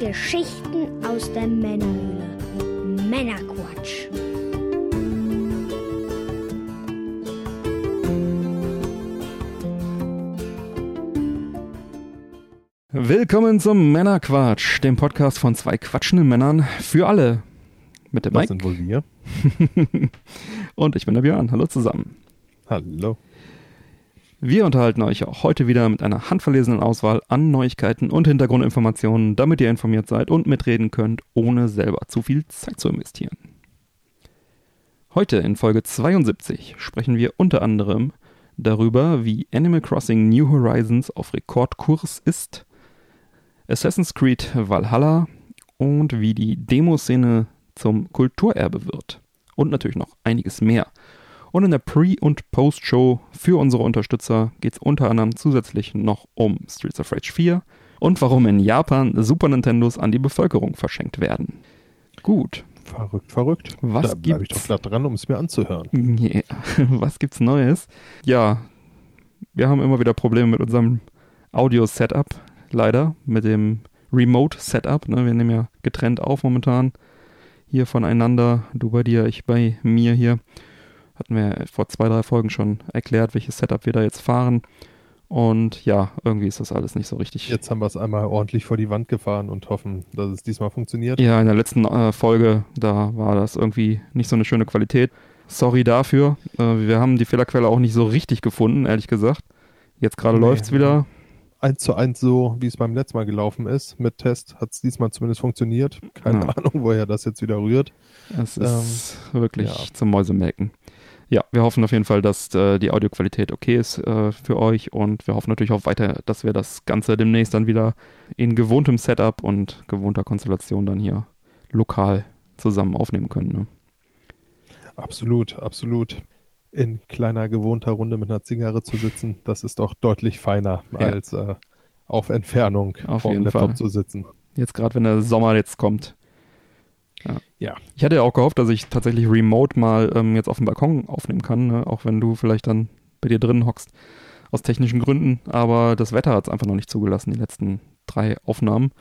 Geschichten aus der Männerhöhle. Männerquatsch. Willkommen zum Männerquatsch, dem Podcast von zwei quatschenden Männern für alle. Mit dem Das Mike sind wohl wir. und ich bin der Björn. Hallo zusammen. Hallo. Wir unterhalten euch auch heute wieder mit einer handverlesenen Auswahl an Neuigkeiten und Hintergrundinformationen, damit ihr informiert seid und mitreden könnt, ohne selber zu viel Zeit zu investieren. Heute in Folge 72 sprechen wir unter anderem darüber, wie Animal Crossing New Horizons auf Rekordkurs ist, Assassin's Creed Valhalla und wie die Demoszene zum Kulturerbe wird. Und natürlich noch einiges mehr. Und in der Pre- und Post-Show für unsere Unterstützer geht es unter anderem zusätzlich noch um Streets of Rage 4 und warum in Japan Super Nintendos an die Bevölkerung verschenkt werden. Gut, Verrückt, verrückt. Was da bleibe ich doch glatt dran, um es mir anzuhören. yeah. was gibt's Neues? Ja, wir haben immer wieder Probleme mit unserem Audio-Setup, leider, mit dem Remote-Setup. Ne? Wir nehmen ja getrennt auf momentan hier voneinander. Du bei dir, ich bei mir hier. Hatten wir vor zwei, drei Folgen schon erklärt, welches Setup wir da jetzt fahren. Und ja, irgendwie ist das alles nicht so richtig. Jetzt haben wir es einmal ordentlich vor die Wand gefahren und hoffen, dass es diesmal funktioniert. Ja, in der letzten äh, Folge, da war das irgendwie nicht so eine schöne Qualität. Sorry dafür. Äh, wir haben die Fehlerquelle auch nicht so richtig gefunden, ehrlich gesagt. Jetzt gerade Nee. läuft's wieder. Eins zu eins so, wie es beim letzten Mal gelaufen ist. Mit Test hat es diesmal zumindest funktioniert. Keine Ja. Ahnung, woher das jetzt wieder rührt. Es ist Ähm, wirklich ja. zum Mäusemelken. Ja, wir hoffen auf jeden Fall, dass äh, die Audioqualität okay ist äh, für euch und wir hoffen natürlich auch weiter, dass wir das Ganze demnächst dann wieder in gewohntem Setup und gewohnter Konstellation dann hier lokal zusammen aufnehmen können. Ne? Absolut, absolut. In kleiner, gewohnter Runde mit einer Zigarre zu sitzen, das ist doch deutlich feiner, Ja. als äh, auf Entfernung Auf vor dem Laptop Fall. zu sitzen. Jetzt gerade, wenn der Sommer jetzt kommt. Ja. Ja. Ich hatte ja auch gehofft, dass ich tatsächlich remote mal ähm, jetzt auf dem Balkon aufnehmen kann, ne? auch wenn du vielleicht dann bei dir drin hockst, aus technischen Gründen. Aber das Wetter hat es einfach noch nicht zugelassen, die letzten drei Aufnahmen.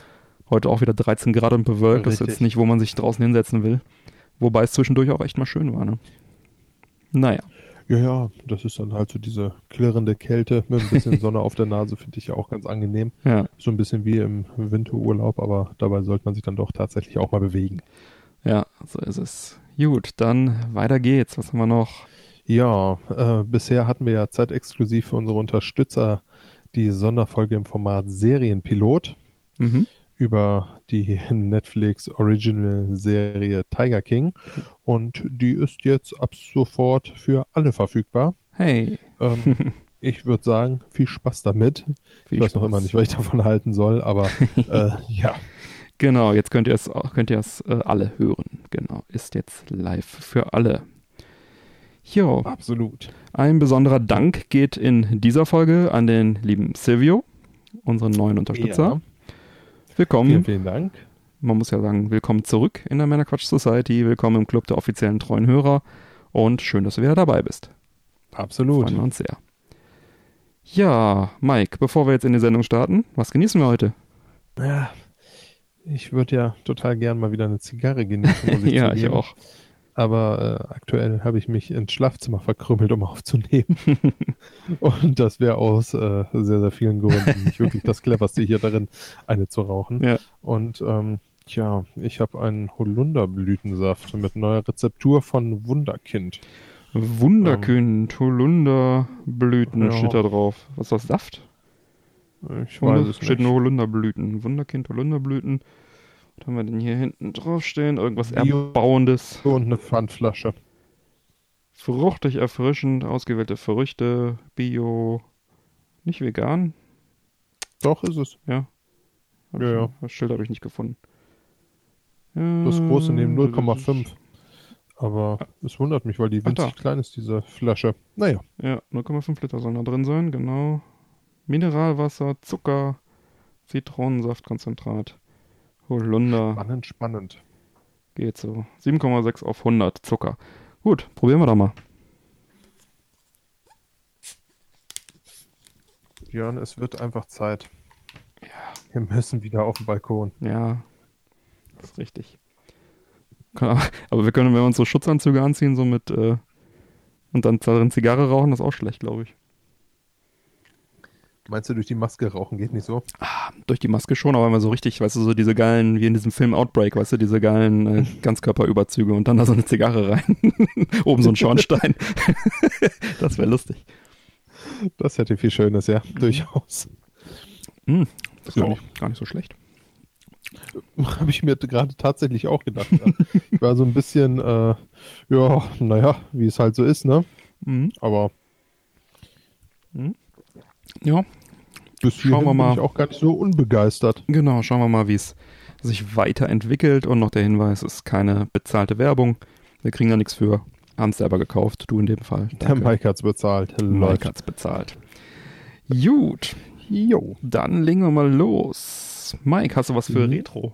Heute auch wieder 13 Grad und bewölkt. Das ist jetzt Richtig. nicht, wo man sich draußen hinsetzen will. Wobei es zwischendurch auch echt mal schön war. Ne? Naja, Ja, ja, das ist dann halt so diese klirrende Kälte mit ein bisschen Sonne auf der Nase, finde ich ja auch ganz angenehm. ja. So ein bisschen wie im Winterurlaub, aber dabei sollte man sich dann doch tatsächlich auch mal bewegen. Ja, so ist es. Gut, dann weiter geht's. Was haben wir noch? Ja, äh, bisher hatten wir ja zeitexklusiv für unsere Unterstützer die Sonderfolge im Format Serienpilot Mhm. Über die Netflix Original Serie Tiger King und die ist jetzt ab sofort für alle verfügbar. Hey. Ähm, ich würde sagen, viel Spaß damit. viel ich weiß noch Spaß. immer nicht, was ich davon halten soll, aber äh, ja, Genau, jetzt könnt ihr es auch- könnt ihr es äh, alle hören. Genau, ist jetzt live für alle. Jo, absolut. ein besonderer Dank geht in dieser Folge an den lieben Silvio, unseren neuen Unterstützer. Ja, Willkommen. vielen, vielen Dank. Man muss ja sagen, willkommen zurück in der Männerquatsch Society, willkommen im Club der offiziellen treuen Hörer und schön, dass du wieder dabei bist. Absolut. Freuen wir uns sehr. Ja, Mike, bevor wir jetzt in die Sendung starten, was genießen wir heute? Ja, ich würde ja total gern mal wieder eine Zigarre genießen. Ich ja, ich auch. Aber äh, aktuell habe ich mich ins Schlafzimmer verkrümmelt, um aufzunehmen. Und das wäre aus äh, sehr, sehr vielen Gründen nicht wirklich das cleverste hier darin, eine zu rauchen. Ja. Und ähm, ja, ich habe einen Holunderblütensaft mit neuer Rezeptur von Wunderkind. Wunderkind, Holunderblüten Ja. steht da drauf. Was ist das, Saft? Ich weiß es steht nicht. nur Holunderblüten. Wunderkind, Holunderblüten. Was haben wir denn hier hinten draufstehen? Irgendwas Erbauendes. Und eine Pfandflasche. Fruchtig erfrischend, ausgewählte Früchte, Bio. Nicht vegan? Doch, ist es. Ja. Hab Ja, ja. Das Schild habe ich nicht gefunden. Das große neben Äh, 0,5. Aber es wundert mich, weil die winzig klein ist, diese Flasche. Naja, Ja, 0,5 Liter sollen da drin sein, genau. Mineralwasser, Zucker, Zitronensaftkonzentrat, Holunder. spannend, spannend. Geht so. 7,6 auf 100 Zucker. Gut, probieren wir doch mal. Björn, es wird einfach Zeit. Wir müssen wieder auf den Balkon. Ja, das ist richtig. Aber wir können, wenn wir uns so Schutzanzüge anziehen, so mit äh, und dann darin Zigarre rauchen, das ist auch schlecht, glaube ich. Meinst du, durch die Maske rauchen geht nicht so? Durch die Maske schon, aber immer so richtig, weißt du, so diese geilen, wie in diesem Film Outbreak, weißt du, diese geilen äh, Ganzkörperüberzüge und dann da so eine Zigarre rein. Oben so ein Schornstein. das wäre lustig. Das hätte viel Schönes, ja, durchaus. Hm, das ist Ja. gar, nicht, so schlecht. Habe ich mir gerade tatsächlich auch gedacht. Ja. Ich war so ein bisschen, äh, ja, naja, wie es halt so ist, ne? Mhm. Aber Ja, bis Schauen wir mal. bin ich auch gar nicht so unbegeistert. genau, schauen wir mal, wie es sich weiterentwickelt. Und noch der Hinweis, es ist keine bezahlte Werbung. Wir kriegen da nichts für. Haben es selber gekauft, du in dem Fall. Der Mike hat's bezahlt. Mike Läuft. hat's bezahlt. Gut, Jo. dann legen wir mal los. Mike, hast du was für Mhm. Retro?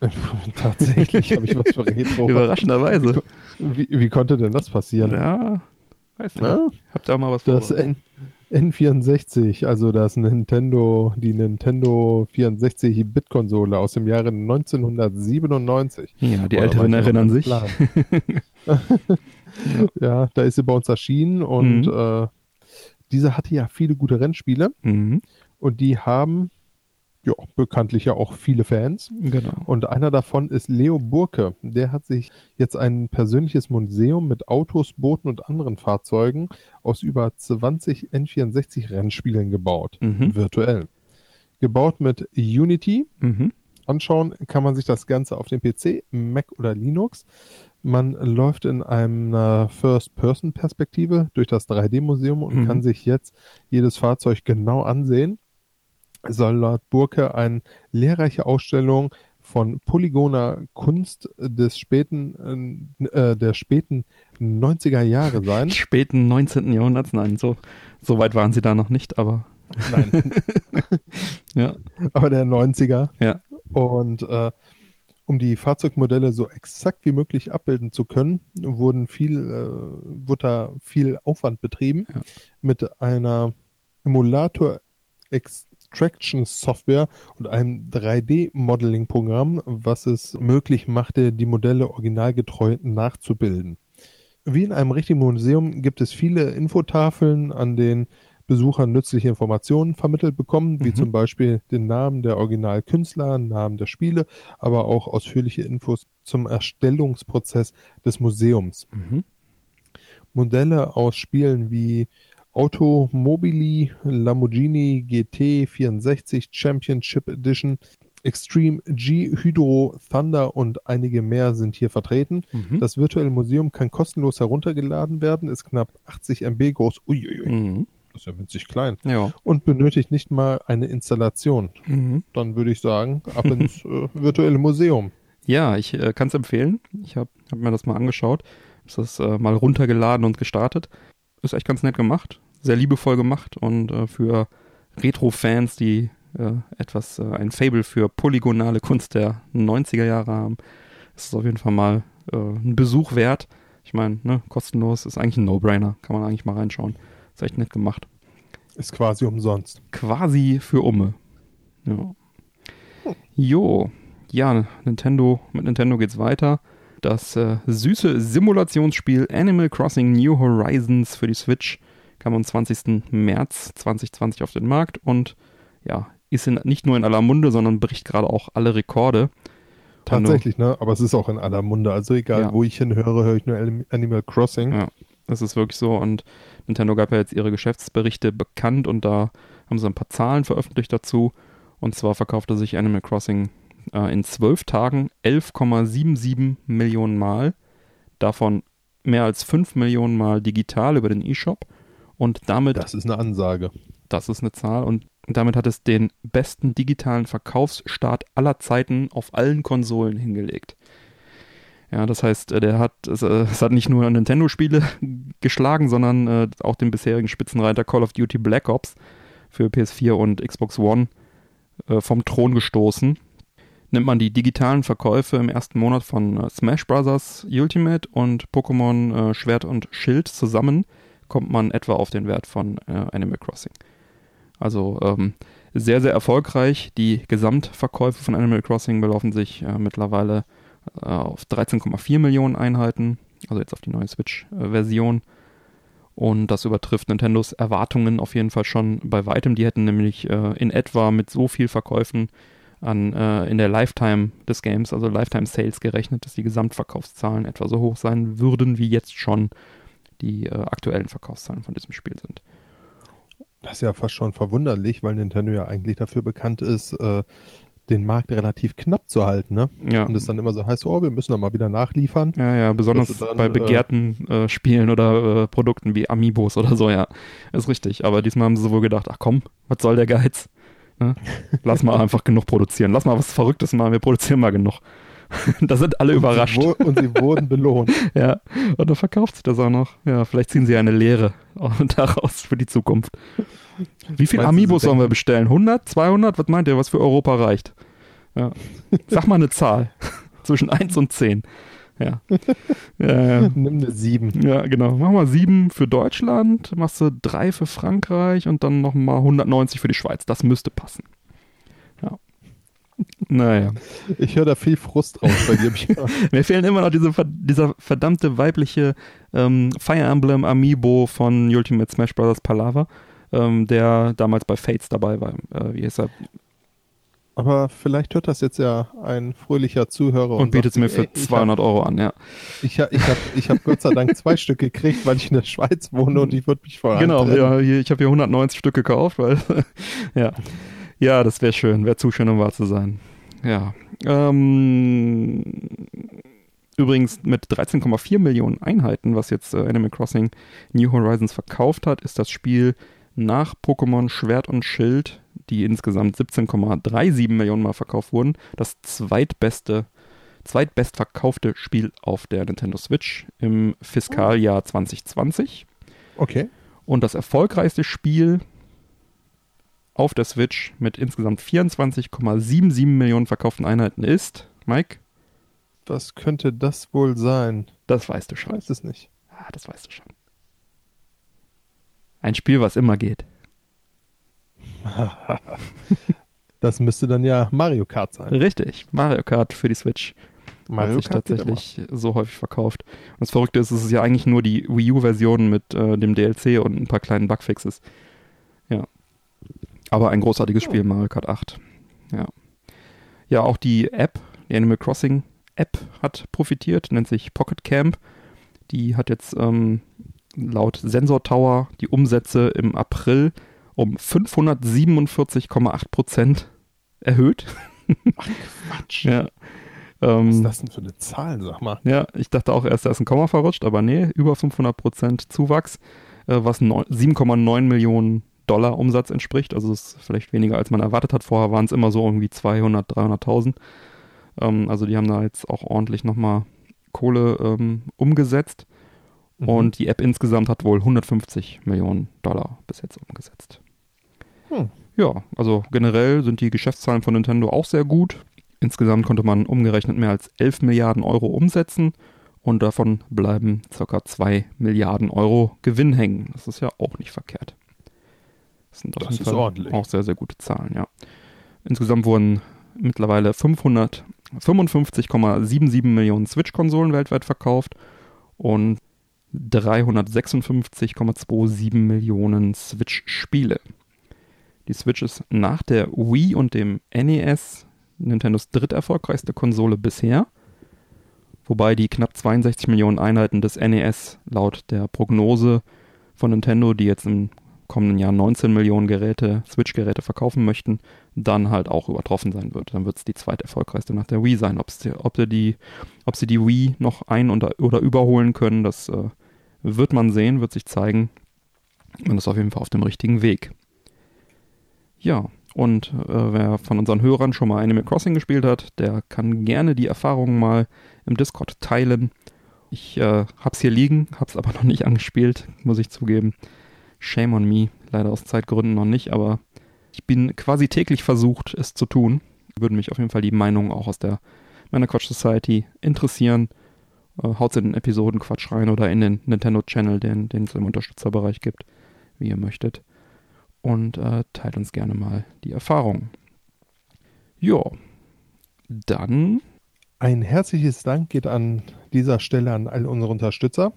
Tatsächlich habe ich was für Retro. Überraschenderweise. Wie, wie konnte denn das passieren? Ja, weiß nicht. Ja, Habt ihr auch mal was das vorbereitet? N N64, also das Nintendo, die Nintendo 64-Bit-Konsole aus dem Jahre 1997. Ja, die Älteren erinnern sich. ja, da ist sie bei uns erschienen und Mhm. äh, diese hatte ja viele gute Rennspiele Mhm, und die haben ja bekanntlich ja auch viele Fans. genau. Und einer davon ist Leo Burke. Der hat sich jetzt ein persönliches Museum mit Autos, Booten und anderen Fahrzeugen aus über 20 N64-Rennspielen gebaut. Mhm. Virtuell. Gebaut mit Unity. Mhm. Anschauen kann man sich das Ganze auf dem PC, Mac oder Linux. Man läuft in einer First-Person-Perspektive durch das 3D-Museum und Mhm. kann sich jetzt jedes Fahrzeug genau ansehen. Soll laut Burke eine lehrreiche Ausstellung von polygoner Kunst des späten, äh, der späten 90er Jahre sein. Späten 19. Jahrhunderts, nein, so, so weit waren sie da noch nicht, aber Nein, ja. aber der 90er. Ja. Und äh, um die Fahrzeugmodelle so exakt wie möglich abbilden zu können, wurden viel, äh, wurde da viel Aufwand betrieben Ja. mit einer Emulator Extraction Software und einem 3D-Modeling-Programm, was es möglich machte, die Modelle originalgetreu nachzubilden. Wie in einem richtigen Museum gibt es viele Infotafeln, an denen Besucher nützliche Informationen vermittelt bekommen, wie Mhm. zum Beispiel den Namen der Originalkünstler, Namen der Spiele, aber auch ausführliche Infos zum Erstellungsprozess des Museums. Mhm. Modelle aus Spielen wie Automobili, Lamborghini GT 64 Championship Edition, Extreme G, Hydro, Thunder und einige mehr sind hier vertreten. Mhm. Das virtuelle Museum kann kostenlos heruntergeladen werden, ist knapp 80 MB groß. Uiuiui, Mhm. das ist ja winzig klein. Ja. Und benötigt nicht mal eine Installation. Mhm. Dann würde ich sagen, ab ins äh, virtuelle Museum. Ja, ich äh, kann es empfehlen. Ich habe hab mir das mal angeschaut. Hab das äh, mal runtergeladen und gestartet. Ist echt ganz nett gemacht. Sehr liebevoll gemacht und äh, für Retro-Fans, die äh, etwas, äh, ein Fable für polygonale Kunst der 90er Jahre haben, ist es auf jeden Fall mal äh, ein Besuch wert. Ich meine, ne, kostenlos ist eigentlich ein No-Brainer. Kann man eigentlich mal reinschauen. Ist echt nett gemacht. Ist quasi umsonst. Quasi für Umme. Ja. Jo, ja, Nintendo, mit Nintendo geht's weiter. Das äh, süße Simulationsspiel Animal Crossing New Horizons für die Switch kam am 20. März 2020 auf den Markt und ja, ist in, nicht nur in aller Munde, sondern bricht gerade auch alle Rekorde. Tatsächlich, ne? Aber es ist auch in aller Munde. Also egal, Ja. wo ich hinhöre, höre ich nur Anim- Animal Crossing. Ja, das ist wirklich so. Und Nintendo gab ja jetzt ihre Geschäftsberichte bekannt und da haben sie ein paar Zahlen veröffentlicht dazu. Und zwar verkaufte sich Animal Crossing äh, in zwölf Tagen 11,77 Millionen Mal. Davon mehr als 5 Millionen Mal digital über den eShop. Und damit, Das ist eine Ansage. das ist eine Zahl, und damit hat es den besten digitalen Verkaufsstart aller Zeiten auf allen Konsolen hingelegt. Ja, das heißt, äh, der hat, es, äh, es hat nicht nur Nintendo-Spiele geschlagen, sondern äh, auch den bisherigen Spitzenreiter Call of Duty Black Ops für PS4 und Xbox One äh, vom Thron gestoßen. Nimmt man die digitalen Verkäufe im ersten Monat von äh, Smash Bros. Ultimate und Pokémon äh, Schwert und Schild zusammen, kommt man etwa auf den Wert von äh, Animal Crossing. Also ähm, sehr, sehr erfolgreich. Die Gesamtverkäufe von Animal Crossing belaufen sich äh, mittlerweile äh, auf 13,4 Millionen Einheiten, also jetzt auf die neue Switch-Version. Und das übertrifft Nintendos Erwartungen auf jeden Fall schon bei weitem. Die hätten nämlich äh, in etwa mit so viel Verkäufen an, äh, in der Lifetime des Games, also Lifetime Sales gerechnet, dass die Gesamtverkaufszahlen etwa so hoch sein würden, wie jetzt schon die äh, aktuellen Verkaufszahlen von diesem Spiel sind. Das ist ja fast schon verwunderlich, weil Nintendo ja eigentlich dafür bekannt ist, äh, den Markt relativ knapp zu halten, ne? Ja. Und es dann immer so heißt, oh, wir müssen da mal wieder nachliefern. Ja, ja, besonders dann, bei äh, begehrten äh, Spielen oder äh, Produkten wie Amiibos oder so, ja. Ist richtig. Aber diesmal haben sie wohl gedacht, ach komm, was soll der Geiz? Ne? Lass mal einfach genug produzieren. Lass mal was Verrücktes machen, wir produzieren mal genug. da sind alle überrascht. Und sie, wo- und sie wurden belohnt. Ja, und dann verkauft sich das auch noch. Ja, vielleicht ziehen sie eine Lehre daraus für die Zukunft. Wie viel Meinst du, Amiibos sie sollen wir bestellen? 100? 200? Was meint ihr, was für Europa reicht? Ja. Sag mal eine Zahl. Zwischen 1 und 10. Ja. ja. Nimm eine 7. ja, genau. Mach mal 7 für Deutschland, machst du 3 für Frankreich und dann nochmal 190 für die Schweiz. Das müsste passen. Ja. Naja. Ich höre da viel Frust raus bei dir. Mir fehlen immer noch diese, dieser verdammte weibliche ähm, Fire Emblem Amiibo von Ultimate Smash Bros. Palava, ähm, der damals bei Fates dabei war. Äh, wie heißt er? Aber vielleicht hört das jetzt ja ein fröhlicher Zuhörer Und bietet es mir für ey, ich 200 Euro an, ja. Hab, ich habe ich hab, ich hab Gott sei Dank zwei Stück gekriegt, weil ich in der Schweiz wohne und ich würde mich vor Genau, ja, ich habe hier 190 Stück gekauft, weil, ja. Ja, das wäre schön, wäre zu schön, um wahr zu sein. Ja. Ähm, übrigens mit 13,4 Millionen Einheiten, was jetzt äh, Animal Crossing New Horizons verkauft hat, ist das Spiel nach Pokémon Schwert und Schild, die insgesamt 17,37 Millionen Mal verkauft wurden, das zweitbeste, zweitbestverkaufte Spiel auf der Nintendo Switch im Fiskaljahr 2020. Okay. Und das erfolgreichste Spiel auf der Switch mit insgesamt 24,77 Millionen verkauften Einheiten ist, Mike, Was könnte das wohl sein? das weißt du Ich schon. weiß es nicht. Ah, das weißt du schon. Ein Spiel, was immer geht. Das müsste dann ja Mario Kart sein. Richtig, Mario Kart für die Switch hat sich geht tatsächlich so häufig verkauft. Und das Verrückte ist, es ist ja eigentlich nur die Wii U-Version mit äh, dem DLC und ein paar kleinen Bugfixes. Ja. Aber ein großartiges Spiel, Mario Kart 8. Ja. Ja, auch die App, die Animal Crossing App hat profitiert, nennt sich Pocket Camp. Die hat jetzt ähm, laut Sensor Tower die Umsätze im April um 547,8 Prozent erhöht. Quatsch. Ja. Was Ähm, ist das denn für eine Zahl, sag mal? ja, ich dachte auch erst, da ist ein Komma verrutscht, aber nee, über 500% Zuwachs, äh, was neun- 7,9 Millionen Dollar Umsatz entspricht. Also das ist vielleicht weniger, als man erwartet hat. Vorher waren es immer so irgendwie 200, 300.000. Ähm, also die haben da jetzt auch ordentlich nochmal Kohle ähm, umgesetzt. Mhm. Und die App insgesamt hat wohl 150 Millionen Dollar bis jetzt umgesetzt. Hm. Ja, also generell sind die Geschäftszahlen von Nintendo auch sehr gut. Insgesamt konnte man umgerechnet mehr als 11 Milliarden Euro umsetzen und davon bleiben ca. 2 Milliarden Euro Gewinn hängen. Das ist ja auch nicht verkehrt. Das sind auf Das jeden Fall ordentlich. auch sehr, sehr gute Zahlen, ja. Insgesamt wurden mittlerweile 555,77 Millionen Switch-Konsolen weltweit verkauft und 356,27 Millionen Switch-Spiele. Die Switch ist nach der Wii und dem NES Nintendos dritterfolgreichste Konsole bisher, wobei die knapp 62 Millionen Einheiten des NES laut der Prognose von Nintendo, die jetzt im kommenden Jahr 19 Millionen Geräte, Switch-Geräte verkaufen möchten, dann halt auch übertroffen sein wird. Dann wird es die zweiterfolgreichste nach der Wii sein. Ob's ob, sie die, ob sie die Wii noch ein- oder, oder überholen können, das äh, wird man sehen, wird sich zeigen. Man ist auf jeden Fall auf dem richtigen Weg. Ja, und äh, wer von unseren Hörern schon mal Animal Crossing gespielt hat, der kann gerne die Erfahrungen mal im Discord teilen. Ich äh, hab's hier liegen, hab's aber noch nicht angespielt, muss ich zugeben. Shame on me, leider aus Zeitgründen noch nicht, aber ich bin quasi täglich versucht, es zu tun. Würden mich auf jeden Fall die Meinungen auch aus der meiner Quatsch Society interessieren. Äh, haut's in den Episoden Quatsch rein oder in den Nintendo Channel, den es im Unterstützerbereich gibt, wie ihr möchtet. und äh, teilt uns gerne mal die Erfahrungen. Ja, dann. Ein herzliches Dank geht an dieser Stelle an all unsere Unterstützer.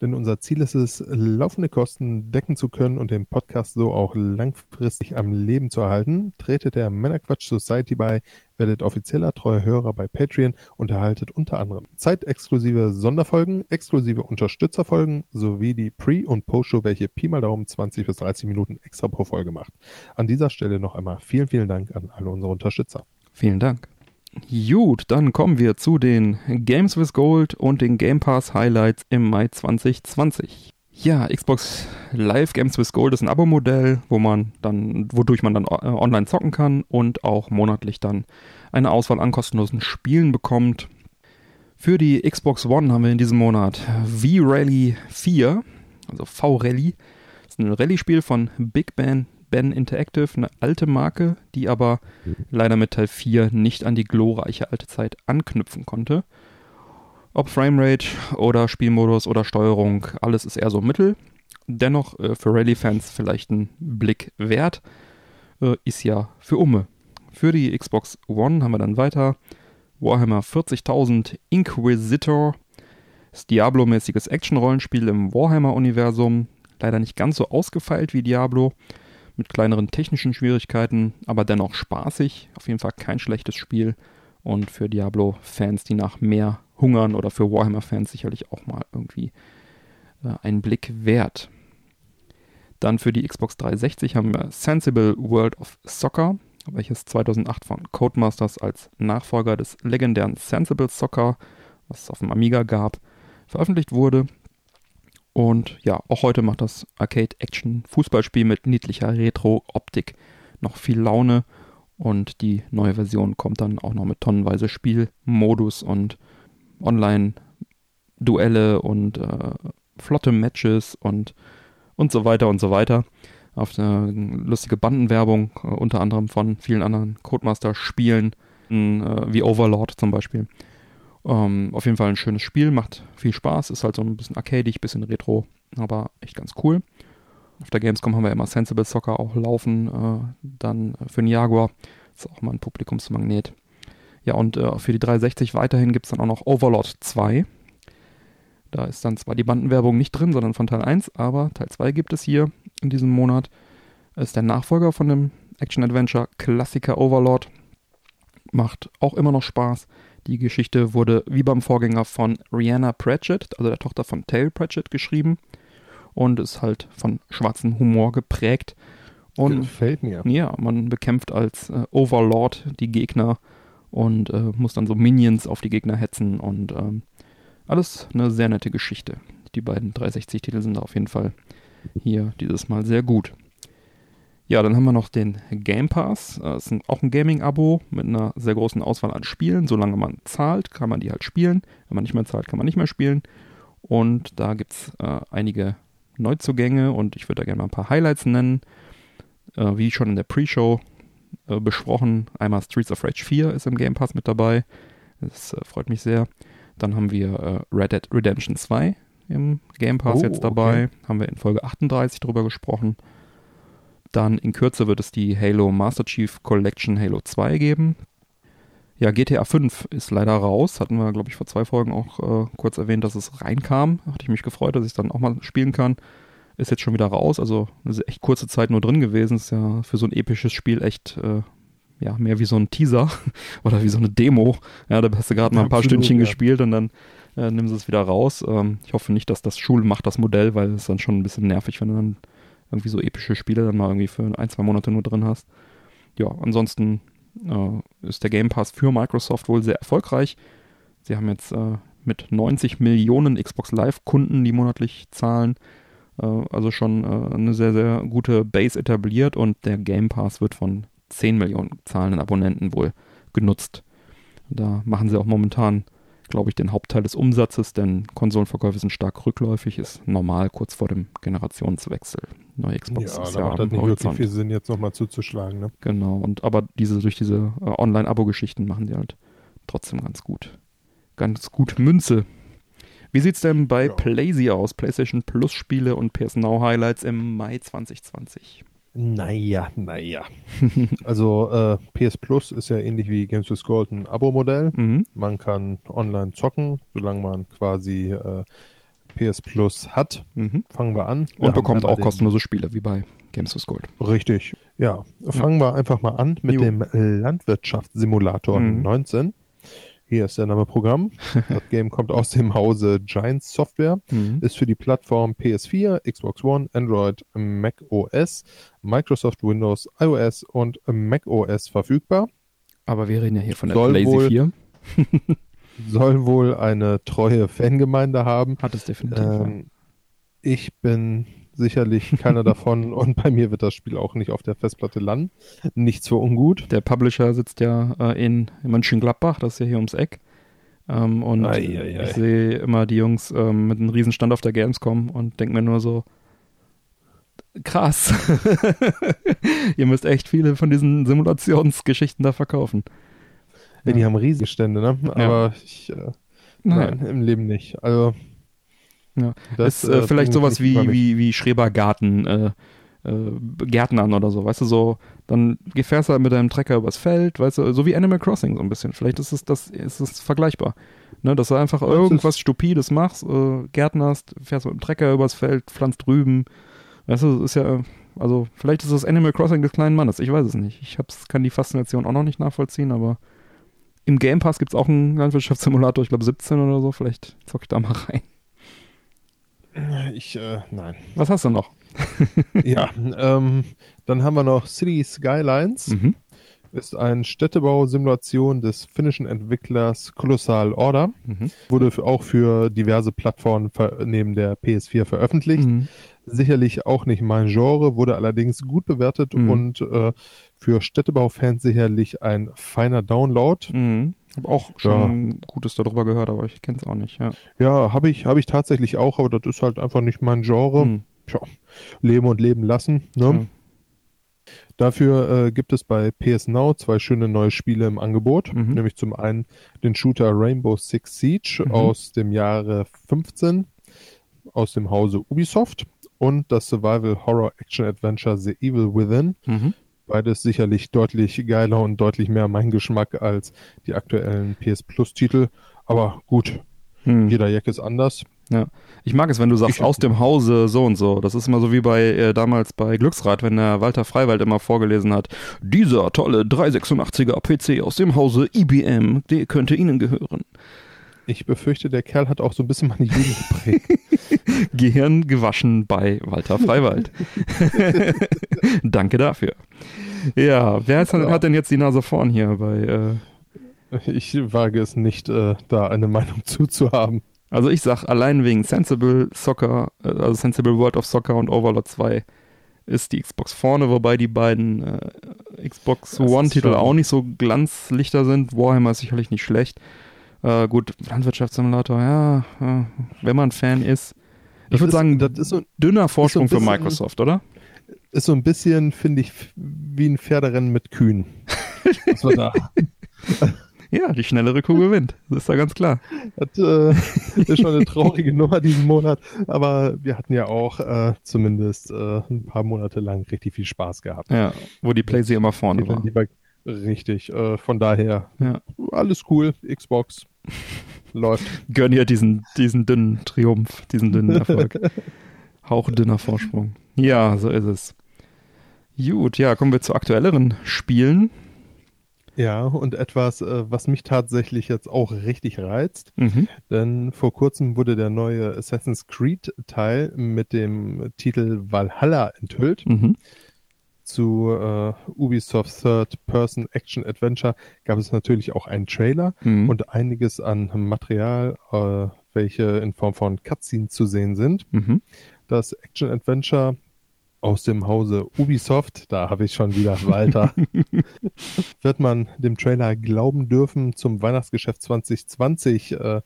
Denn unser Ziel ist es, laufende Kosten decken zu können und den Podcast so auch langfristig am Leben zu erhalten. Tretet der Männerquatsch Society bei, werdet offizieller treuer Hörer bei Patreon und erhaltet unter anderem zeitexklusive Sonderfolgen, exklusive Unterstützerfolgen sowie die Pre- und Post-Show, welche Pi mal Daumen 20 bis 30 Minuten extra pro Folge macht. An dieser Stelle noch einmal vielen, vielen Dank an alle unsere Unterstützer. Vielen Dank. Gut, dann kommen wir zu den Games with Gold und den Game Pass Highlights im Mai 2020. Ja, Xbox Live Games with Gold ist ein Abo-Modell, wo man dann, wodurch man dann äh, online zocken kann und auch monatlich dann eine Auswahl an kostenlosen Spielen bekommt. Für die Xbox One haben wir in diesem Monat V-Rally 4, also V-Rally. Das ist ein Rallye-Spiel von Big Ben Ben Interactive, eine alte Marke, die aber leider mit Teil 4 nicht an die glorreiche alte Zeit anknüpfen konnte. Ob Framerate oder Spielmodus oder Steuerung, alles ist eher so mittel. Dennoch äh, für Rally-Fans vielleicht ein Blick wert. Äh, ist ja für Umme. Für die Xbox One haben wir dann weiter Warhammer 40.000 Inquisitor. Das Diablo-mäßiges Action-Rollenspiel im Warhammer-Universum. Leider nicht ganz so ausgefeilt wie Diablo mit kleineren technischen Schwierigkeiten, aber dennoch spaßig. Auf jeden Fall kein schlechtes Spiel und für Diablo-Fans, die nach mehr hungern oder für Warhammer-Fans sicherlich auch mal irgendwie äh, einen Blick wert. Dann für die Xbox 360 haben wir Sensible World of Soccer, welches 2008 von Codemasters als Nachfolger des legendären Sensible Soccer, was es auf dem Amiga gab, veröffentlicht wurde. Und ja, auch heute macht das Arcade-Action-Fußballspiel mit niedlicher Retro-Optik noch viel Laune. Und die neue Version kommt dann auch noch mit tonnenweise Spielmodus und Online-Duelle und äh, flotte Matches und, und so weiter und so weiter. Auf eine lustige Bandenwerbung, äh, unter anderem von vielen anderen Codemaster-Spielen, äh, wie Overlord zum Beispiel. Ähm, auf jeden Fall ein schönes Spiel, macht viel Spaß, ist halt so ein bisschen arcadig, bisschen retro, aber echt ganz cool. Auf der Gamescom haben wir immer Sensible Soccer auch laufen, äh, dann für den Jaguar, ist auch mal ein Publikumsmagnet. Ja, und äh, für die 360 weiterhin gibt es dann auch noch Overlord 2. Da ist dann zwar die Bandenwerbung nicht drin, sondern von Teil 1, aber Teil 2 gibt es hier in diesem Monat. Ist der Nachfolger von dem Action-Adventure-Klassiker Overlord. Macht auch immer noch Spaß. Die Geschichte wurde wie beim Vorgänger von Rihanna Pratchett, also der Tochter von Tail Pratchett, geschrieben und ist halt von schwarzem Humor geprägt. Und Gefällt mir. Ja, man bekämpft als äh, Overlord die Gegner und äh, muss dann so Minions auf die Gegner hetzen und ähm, alles eine sehr nette Geschichte. Die beiden 360-Titel sind auf jeden Fall hier dieses Mal sehr gut. Ja, dann haben wir noch den Game Pass. Das ist auch ein Gaming-Abo mit einer sehr großen Auswahl an Spielen. Solange man zahlt, kann man die halt spielen. Wenn man nicht mehr zahlt, kann man nicht mehr spielen. Und da gibt es äh, einige Neuzugänge und ich würde da gerne mal ein paar Highlights nennen. Äh, wie schon in der Pre-Show äh, besprochen, einmal Streets of Rage 4 ist im Game Pass mit dabei. Das äh, freut mich sehr. Dann haben wir äh, Red Dead Redemption 2 im Game Pass Oh, jetzt dabei. okay. Haben wir in Folge 38 drüber gesprochen. Dann in Kürze wird es die Halo Master Chief Collection Halo 2 geben. Ja, GTA 5 ist leider raus. Hatten wir, glaube ich, vor zwei Folgen auch äh, kurz erwähnt, dass es reinkam. Hatte ich mich gefreut, dass ich es dann auch mal spielen kann. Ist jetzt schon wieder raus, also eine echt kurze Zeit nur drin gewesen. Ist ja für so ein episches Spiel echt äh, ja, mehr wie so ein Teaser oder wie so eine Demo. Ja, da hast du gerade mal ein paar Absolut, Stündchen ja. gespielt und dann äh, nimmst du es wieder raus. Ähm, ich hoffe nicht, dass das Schul macht, das Modell, weil es ist dann schon ein bisschen nervig, wenn du dann irgendwie so epische Spiele dann mal irgendwie für ein, zwei Monate nur drin hast. Ja, ansonsten äh, ist der Game Pass für Microsoft wohl sehr erfolgreich. Sie haben jetzt äh, mit 90 Millionen Xbox Live-Kunden, die monatlich zahlen, äh, also schon äh, eine sehr, sehr gute Base etabliert und der Game Pass wird von 10 Millionen zahlenden Abonnenten wohl genutzt. Da machen sie auch momentan, glaube ich, den Hauptteil des Umsatzes, denn Konsolenverkäufe sind stark rückläufig, ist normal kurz vor dem Generationswechsel. Neue Xbox Ja, ist ja macht das nicht wirklich Horizont. viel Sinn, jetzt nochmal zuzuschlagen. Ne? Genau, und aber diese durch diese äh, Online-Abo-Geschichten machen sie halt trotzdem ganz gut. Ganz gut Münze. Wie sieht's denn bei Ja. Playsee aus? PlayStation Plus Spiele und PS Now Highlights im Mai 2020. Naja, naja. also äh, PS Plus ist ja ähnlich wie Games with Gold ein Abo-Modell. Mhm. Man kann online zocken, solange man quasi äh, PS Plus hat. Mhm. Fangen wir an. Wir Und bekommt auch kostenlose Spiele, wie bei Games with Gold. Richtig. Ja, fangen wir einfach mal an mit Jo. dem Landwirtschaftssimulator Mhm. 19. Hier ist der Name Programm. Das Game kommt aus dem Hause Giants Software, Mhm. ist für die Plattform PS4, Xbox One, Android, Mac OS, Microsoft Windows, iOS und Mac OS verfügbar. Aber wir reden ja hier von der Soll wohl- 4. Soll wohl eine treue Fangemeinde haben. Hat es definitiv. Ähm, ich bin sicherlich keiner davon und bei mir wird das Spiel auch nicht auf der Festplatte landen. Nichts für ungut. Der Publisher sitzt ja äh, in Mönchengladbach, das ist ja hier ums Eck. Ähm, und Ei, ei, ei. ich sehe immer die Jungs ähm, mit einem Riesenstand auf der Gamescom und denke mir nur so, krass. Ihr müsst echt viele von diesen Simulationsgeschichten da verkaufen. Ja, die haben riesige Stände, ne? Aber ich, äh, Naja. nein, im Leben nicht. Also, Ja. das ist äh, äh, vielleicht sowas wie, wie, wie Schrebergarten, äh, äh, Gärtnern oder so, weißt du, so, dann fährst du halt mit deinem Trecker übers Feld, weißt du, so wie Animal Crossing so ein bisschen. Vielleicht ist es das, ist es vergleichbar. Ne, dass du einfach es irgendwas Stupides machst, äh, gärtnerst, fährst mit dem Trecker übers Feld, pflanzt Rüben. Weißt du, ist ja, also vielleicht ist das Animal Crossing des kleinen Mannes, ich weiß es nicht. Ich hab's, kann die Faszination auch noch nicht nachvollziehen, aber im Game Pass gibt's auch einen Landwirtschaftssimulator, ich glaube 17 oder so, vielleicht zock ich da mal rein. Ich, äh, nein. Was hast du noch? ja, ähm, dann haben wir noch City Skylines. Mhm. Ist eine Städtebausimulation des finnischen Entwicklers Colossal Order. Mhm. Wurde für, auch für diverse Plattformen neben der PS4 veröffentlicht. Mhm. Sicherlich auch nicht mein Genre, wurde allerdings gut bewertet Mhm. und äh, für Städtebaufans sicherlich ein feiner Download. Mhm. Hab auch schon Gutes darüber gehört, aber ich kenn's auch nicht. Ja. Ja, habe ich, habe ich tatsächlich auch, aber das ist halt einfach nicht mein Genre. Mhm. Tja, leben und leben lassen. Ne? Ja. Dafür äh, gibt es bei PS Now zwei schöne neue Spiele im Angebot. Mhm. Nämlich zum einen den Shooter Rainbow Six Siege Mhm. aus dem Jahre 15 aus dem Hause Ubisoft und das Survival Horror Action Adventure The Evil Within. Mhm. Beides sicherlich deutlich geiler und deutlich mehr mein Geschmack als die aktuellen PS Plus Titel. Aber gut, Mhm. jeder Jack ist anders. Ja. Ich mag es, wenn du sagst, Ich- aus dem Hause so und so. Das ist immer so wie bei äh, damals bei Glücksrad, wenn der Walter Freiwald immer vorgelesen hat. Dieser tolle 386er PC aus dem Hause IBM, der könnte Ihnen gehören. Ich befürchte, der Kerl hat auch so ein bisschen meine Jugend geprägt. Gehirn gewaschen bei Walter Freiwald. Danke dafür. Ja, wer hat, hat denn jetzt die Nase vorn hier bei äh, Ich wage es nicht, äh, da eine Meinung zuzuhaben. Also ich sag allein wegen Sensible Soccer, äh, also Sensible World of Soccer und Overlord 2 ist die Xbox vorne, wobei die beiden äh, Xbox One-Titel auch nicht so Glanzlichter sind. Warhammer ist sicherlich nicht schlecht. Äh, gut, Landwirtschaftssimulator, ja, äh, wenn man Fan ist. Ich würde sagen, das ist so, dünner Vorsprung für bisschen- Microsoft, oder? ist so ein bisschen, finde ich, wie ein Pferderennen mit Kühen. Das war da. Ja, die schnellere Kuh gewinnt. Das ist da ganz klar. Das äh, ist schon eine traurige Nummer diesen Monat. Aber wir hatten ja auch äh, zumindest äh, ein paar Monate lang richtig viel Spaß gehabt. Ja, wo die Playsee immer vorne war. die wir- Richtig. Äh, von daher, Ja. alles cool. Xbox läuft. Gönn ihr diesen, diesen dünnen Triumph, diesen dünnen Erfolg. Hauchdünner Vorsprung. Ja, so ist es. Gut, ja, kommen wir zu aktuelleren Spielen. Ja, und etwas, äh, was mich tatsächlich jetzt auch richtig reizt. Mhm. Denn vor kurzem wurde der neue Assassin's Creed Teil mit dem Titel Valhalla enthüllt. Mhm. Zu äh, Ubisoft Third Person Action Adventure gab es natürlich auch einen Trailer Mhm. und einiges an Material, äh, welche in Form von Cutscenes zu sehen sind. Mhm. Das Action Adventure aus dem Hause Ubisoft, da habe ich schon wieder Walter, wird man dem Trailer glauben dürfen zum Weihnachtsgeschäft 2020 äh,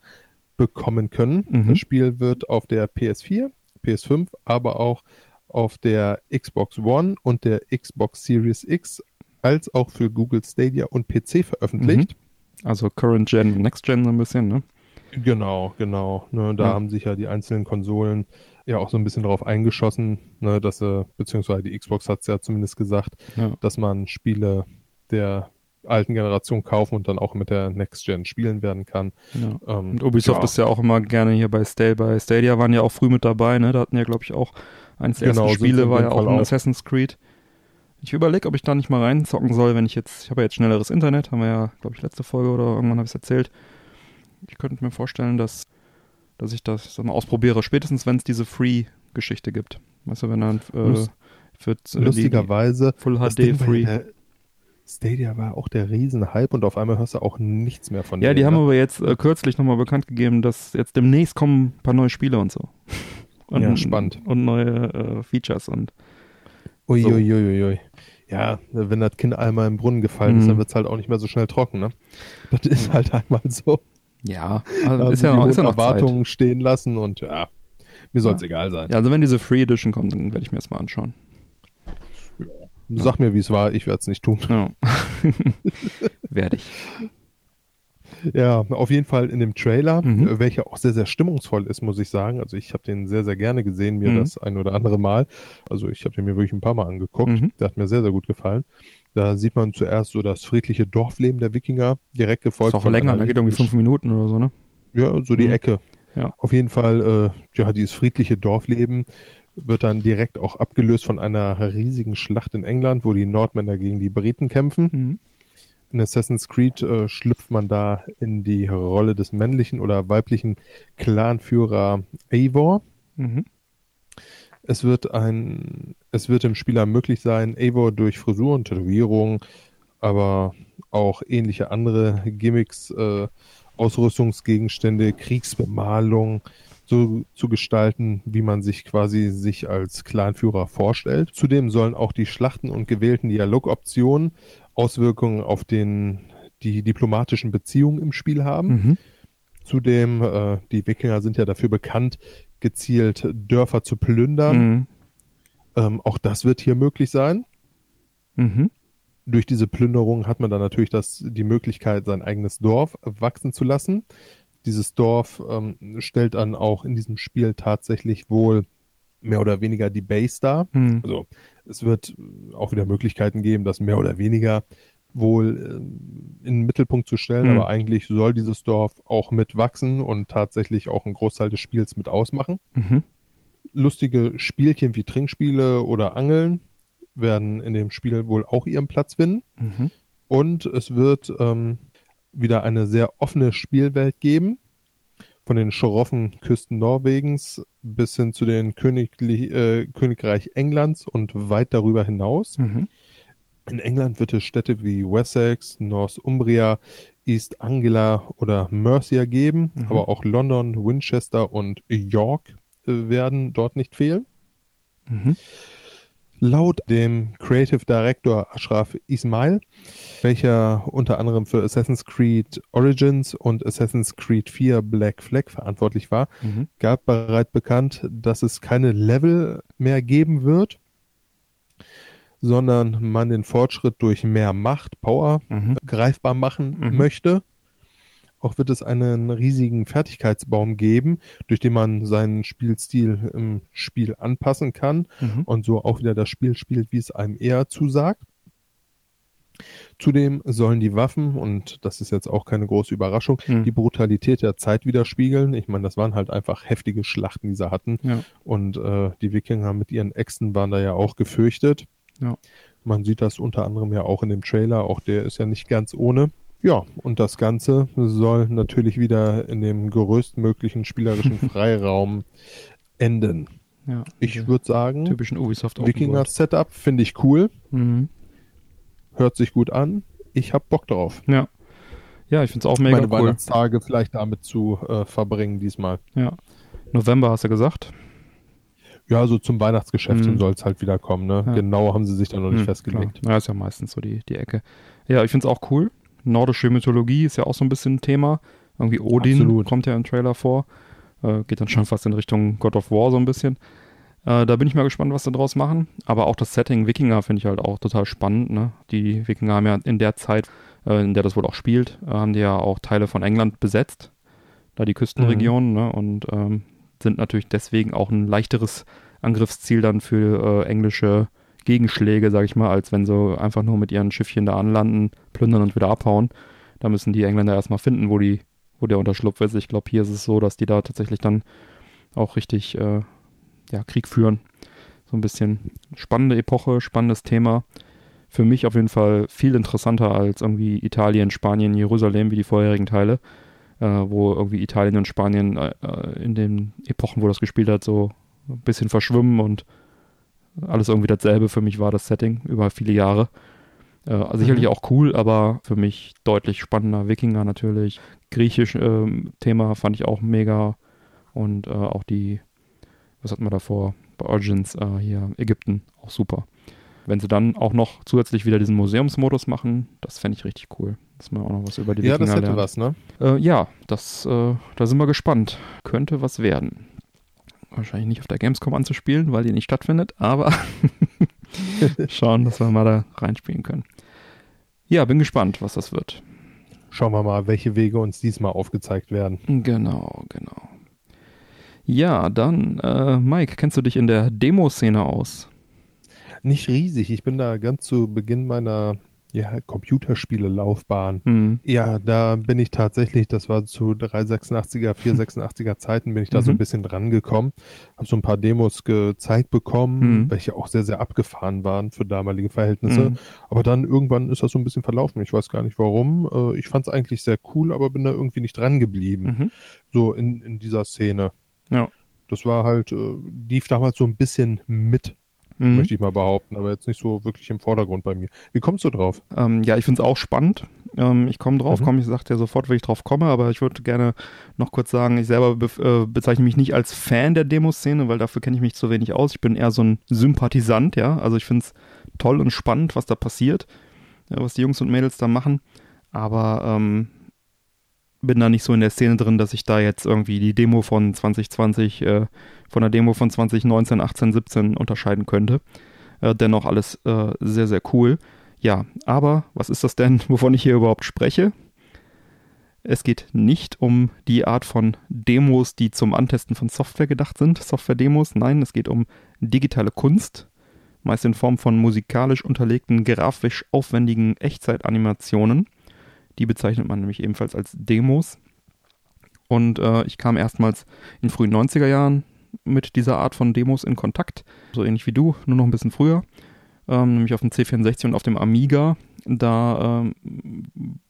bekommen können. Mhm. Das Spiel wird auf der PS4, PS5, aber auch auf der Xbox One und der Xbox Series X als auch für Google Stadia und PC veröffentlicht. Also Current Gen, Next Gen so ein bisschen, ne? Genau, genau. Ne, da Ja. haben sich ja die einzelnen Konsolen ja auch so ein bisschen darauf eingeschossen, ne, dass sie, beziehungsweise die Xbox hat es ja zumindest gesagt, Ja. dass man Spiele der alten Generation kaufen und dann auch mit der Next Gen spielen werden kann. Ja. Ähm, Und Ubisoft ist ja auch immer gerne hier bei Stadia, bei Stadia waren ja auch früh mit dabei, ne? Da hatten ja, glaube ich, auch eins der Genau, ersten Spiele war ja auch ein. Assassin's Creed. Ich überlege, ob ich da nicht mal reinzocken soll, wenn ich jetzt, ich habe ja jetzt schnelleres Internet, haben wir ja, glaube ich, letzte Folge oder irgendwann habe ich es erzählt. Ich könnte mir vorstellen, dass, dass ich das mal ausprobiere, spätestens wenn es diese Free-Geschichte gibt. Weißt du, wenn dann äh, für äh, die- lustigerweise, die Full HD Free. Stadia war auch der Riesenhype und auf einmal hörst du auch nichts mehr von Ja, die denen, haben ne? aber jetzt äh, kürzlich nochmal bekannt gegeben, dass jetzt demnächst kommen ein paar neue Spiele und so. Und, Ja, spannend. Und neue äh, Features und Uiuiuiui. Ja, wenn das Kind einmal im Brunnen gefallen ist, Mhm. dann wird es halt auch nicht mehr so schnell trocken, ne? Das ist halt einmal so. ja, Da also haben ist ja noch, ist ja noch Zeit. Erwartungen stehen lassen und ja, mir soll es Ja. egal sein. Ja, also wenn diese Free Edition kommt, dann werde ich mir das mal anschauen. Sag mir, wie es war, ich werde es nicht tun. Ja. werde ich. Ja, auf jeden Fall in dem Trailer, Mhm. äh, welcher auch sehr, sehr stimmungsvoll ist, muss ich sagen. Also ich habe den sehr, sehr gerne gesehen, mir Mhm. das ein oder andere Mal. Also ich habe den mir wirklich ein paar Mal angeguckt. Mhm. Der hat mir sehr, sehr gut gefallen. Da sieht man zuerst so das friedliche Dorfleben der Wikinger, direkt gefolgt Ist auch von länger, da geht irgendwie fünf Minuten oder so, ne? Ja, so die Mhm. Ecke. Ja. Auf jeden Fall, äh, ja, dieses friedliche Dorfleben wird dann direkt auch abgelöst von einer riesigen Schlacht in England, wo die Nordmänner gegen die Briten kämpfen. In Assassin's Creed äh, schlüpft man da in die Rolle des männlichen oder weiblichen Clanführer Eivor. Mhm. Es wird ein, es wird dem Spieler möglich sein, Eivor durch Frisur und Tätowierung, aber auch ähnliche andere Gimmicks, äh, Ausrüstungsgegenstände, Kriegsbemalung so zu gestalten, wie man sich quasi sich als Clanführer vorstellt. Zudem sollen auch die Schlachten und gewählten Dialogoptionen Auswirkungen auf den, die diplomatischen Beziehungen im Spiel haben. Mhm. Zudem, äh, die Wikinger sind ja dafür bekannt, gezielt Dörfer zu plündern. Mhm. Ähm, auch das wird hier möglich sein. Mhm. Durch diese Plünderung hat man dann natürlich das, die Möglichkeit, sein eigenes Dorf wachsen zu lassen. Dieses Dorf ähm, stellt dann auch in diesem Spiel tatsächlich wohl mehr oder weniger die Base dar. Mhm. Also es wird äh, auch wieder Möglichkeiten geben, das mehr oder weniger wohl ähm, in den Mittelpunkt zu stellen, Mhm. aber eigentlich soll dieses Dorf auch mitwachsen und tatsächlich auch einen Großteil des Spiels mit ausmachen. Mhm. Lustige Spielchen wie Trinkspiele oder Angeln werden in dem Spiel wohl auch ihren Platz finden. Mhm. Und es wird ähm, wieder eine sehr offene Spielwelt geben. Von den schroffen Küsten Norwegens bis hin zu den Königli äh, Königreich Englands und weit darüber hinaus. Mhm. In England wird es Städte wie Wessex, Northumbria, East Anglia oder Mercia geben, Mhm. aber auch London, Winchester und York äh, werden dort nicht fehlen. Mhm. Laut dem Creative Director Ashraf Ismail, welcher unter anderem für Assassin's Creed Origins und Assassin's Creed 4 Black Flag verantwortlich war, Mhm. gab bereits bekannt, dass es keine Level mehr geben wird, sondern man den Fortschritt durch mehr Macht, Power Mhm. greifbar machen Mhm. möchte. Auch wird es einen riesigen Fertigkeitsbaum geben, durch den man seinen Spielstil im Spiel anpassen kann Mhm. und so auch wieder das Spiel spielt, wie es einem eher zusagt. Zudem sollen die Waffen, und das ist jetzt auch keine große Überraschung, Mhm. die Brutalität der Zeit widerspiegeln. Ich meine, das waren halt einfach heftige Schlachten, die sie hatten. Ja. Und äh, die Wikinger mit ihren Äxten waren da ja auch gefürchtet. Ja. Man sieht das unter anderem ja auch in dem Trailer, auch der ist ja nicht ganz ohne. Ja, und das Ganze soll natürlich wieder in dem größtmöglichen spielerischen Freiraum enden. ja. Ich würde sagen, typischen Ubisoft Wikinger. Setup finde ich cool, Mhm. hört sich gut an. Ich hab Bock drauf. Ja. Ja, ich finde es auch mega Meine cool. Weihnachtstage vielleicht damit zu äh, verbringen diesmal. Ja. November hast du gesagt. Ja, so zum Weihnachtsgeschäft Mhm. soll es halt wieder kommen. Ne? Ja. Genau haben sie sich da noch nicht Hm, festgelegt. Klar. Ja, ist ja meistens so die, die Ecke. Ja, ich finde es auch cool. Nordische Mythologie ist ja auch so ein bisschen ein Thema. Irgendwie Odin Absolut. kommt ja im Trailer vor. Äh, geht dann schon fast in Richtung God of War so ein bisschen. Äh, da bin ich mal gespannt, was sie draus machen. Aber auch das Setting Wikinger finde ich halt auch total spannend. Ne? Die Wikinger haben ja in der Zeit, äh, in der das wohl auch spielt, äh, haben die ja auch Teile von England besetzt. da die Küstenregion, ne, und ähm, sind natürlich deswegen auch ein leichteres Angriffsziel dann für äh, englische Gegenschläge, sag ich mal, als wenn sie einfach nur mit ihren Schiffchen da anlanden, plündern und wieder abhauen. Da müssen die Engländer erstmal finden, wo die, wo der Unterschlupf ist. Ich glaube, hier ist es so, dass die da tatsächlich dann auch richtig äh, ja, Krieg führen. So ein bisschen spannende Epoche, spannendes Thema. Für mich auf jeden Fall viel interessanter als irgendwie Italien, Spanien, Jerusalem wie die vorherigen Teile, äh, wo irgendwie Italien und Spanien äh, äh in den Epochen, wo das gespielt hat, so ein bisschen verschwimmen und alles irgendwie dasselbe für mich war das Setting über viele Jahre. Äh, sicherlich mhm. auch cool, aber für mich deutlich spannender. Wikinger natürlich. Griechisch äh, Thema fand ich auch mega. Und äh, auch die, was hatten wir davor? Bei Origins äh, hier, Ägypten, auch super. Wenn sie dann auch noch zusätzlich wieder diesen Museumsmodus machen, das fände ich richtig cool. Dass man auch noch was über die ja, Wikinger das hätte lernt. was, ne? Äh, ja, das, äh, da sind wir gespannt. Könnte was werden wahrscheinlich nicht auf der Gamescom anzuspielen, weil die nicht stattfindet, aber schauen, dass wir mal da reinspielen können. Ja, bin gespannt, was das wird. Schauen wir mal, welche Wege uns diesmal aufgezeigt werden. Genau, genau. Ja, dann, äh, Mike, kennst du dich in der Demoszene aus? Nicht riesig. Ich bin da ganz zu Beginn meiner ja, Computerspiele-Laufbahn. Hm. Ja, da bin ich tatsächlich, das war zu 386er, 486er Zeiten, bin ich da mhm. so ein mhm. bisschen dran gekommen. Habe so ein paar Demos gezeigt bekommen, mhm. welche auch sehr, sehr abgefahren waren für damalige Verhältnisse. Mhm. Aber dann irgendwann ist das so ein bisschen verlaufen. Ich weiß gar nicht warum. Äh, ich fand es eigentlich sehr cool, aber bin da irgendwie nicht dran geblieben. Mhm. So in, in dieser Szene. Ja. Das war halt, äh, lief damals so ein bisschen mit mhm. möchte ich mal behaupten, aber jetzt nicht so wirklich im Vordergrund bei mir. Wie kommst du drauf? Ähm, ja, ich finde es auch spannend. Ähm, ich komme drauf, mhm. komm, ich sagte ja sofort, wenn ich drauf komme, aber ich würde gerne noch kurz sagen, ich selber be äh, bezeichne mich nicht als Fan der Demoszene, weil dafür kenne ich mich zu wenig aus. Ich bin eher so ein Sympathisant, ja. Also ich finde es toll und spannend, was da passiert, ja, was die Jungs und Mädels da machen. Aber ähm, bin da nicht so in der Szene drin, dass ich da jetzt irgendwie die Demo von 2020 äh, von der Demo von 2019, 18, 17 unterscheiden könnte. Äh, dennoch alles äh, sehr, sehr cool. Ja, aber was ist das denn, wovon ich hier überhaupt spreche? Es geht nicht um die Art von Demos, die zum Antesten von Software gedacht sind, Software-Demos. Nein, es geht um digitale Kunst, meist in Form von musikalisch unterlegten, grafisch aufwendigen Echtzeitanimationen. Die bezeichnet man nämlich ebenfalls als Demos. Und äh, ich kam erstmals in frühen 90er Jahren mit dieser Art von Demos in Kontakt. So ähnlich wie du, nur noch ein bisschen früher. Ähm, nämlich auf dem C64 und auf dem Amiga. Da ähm,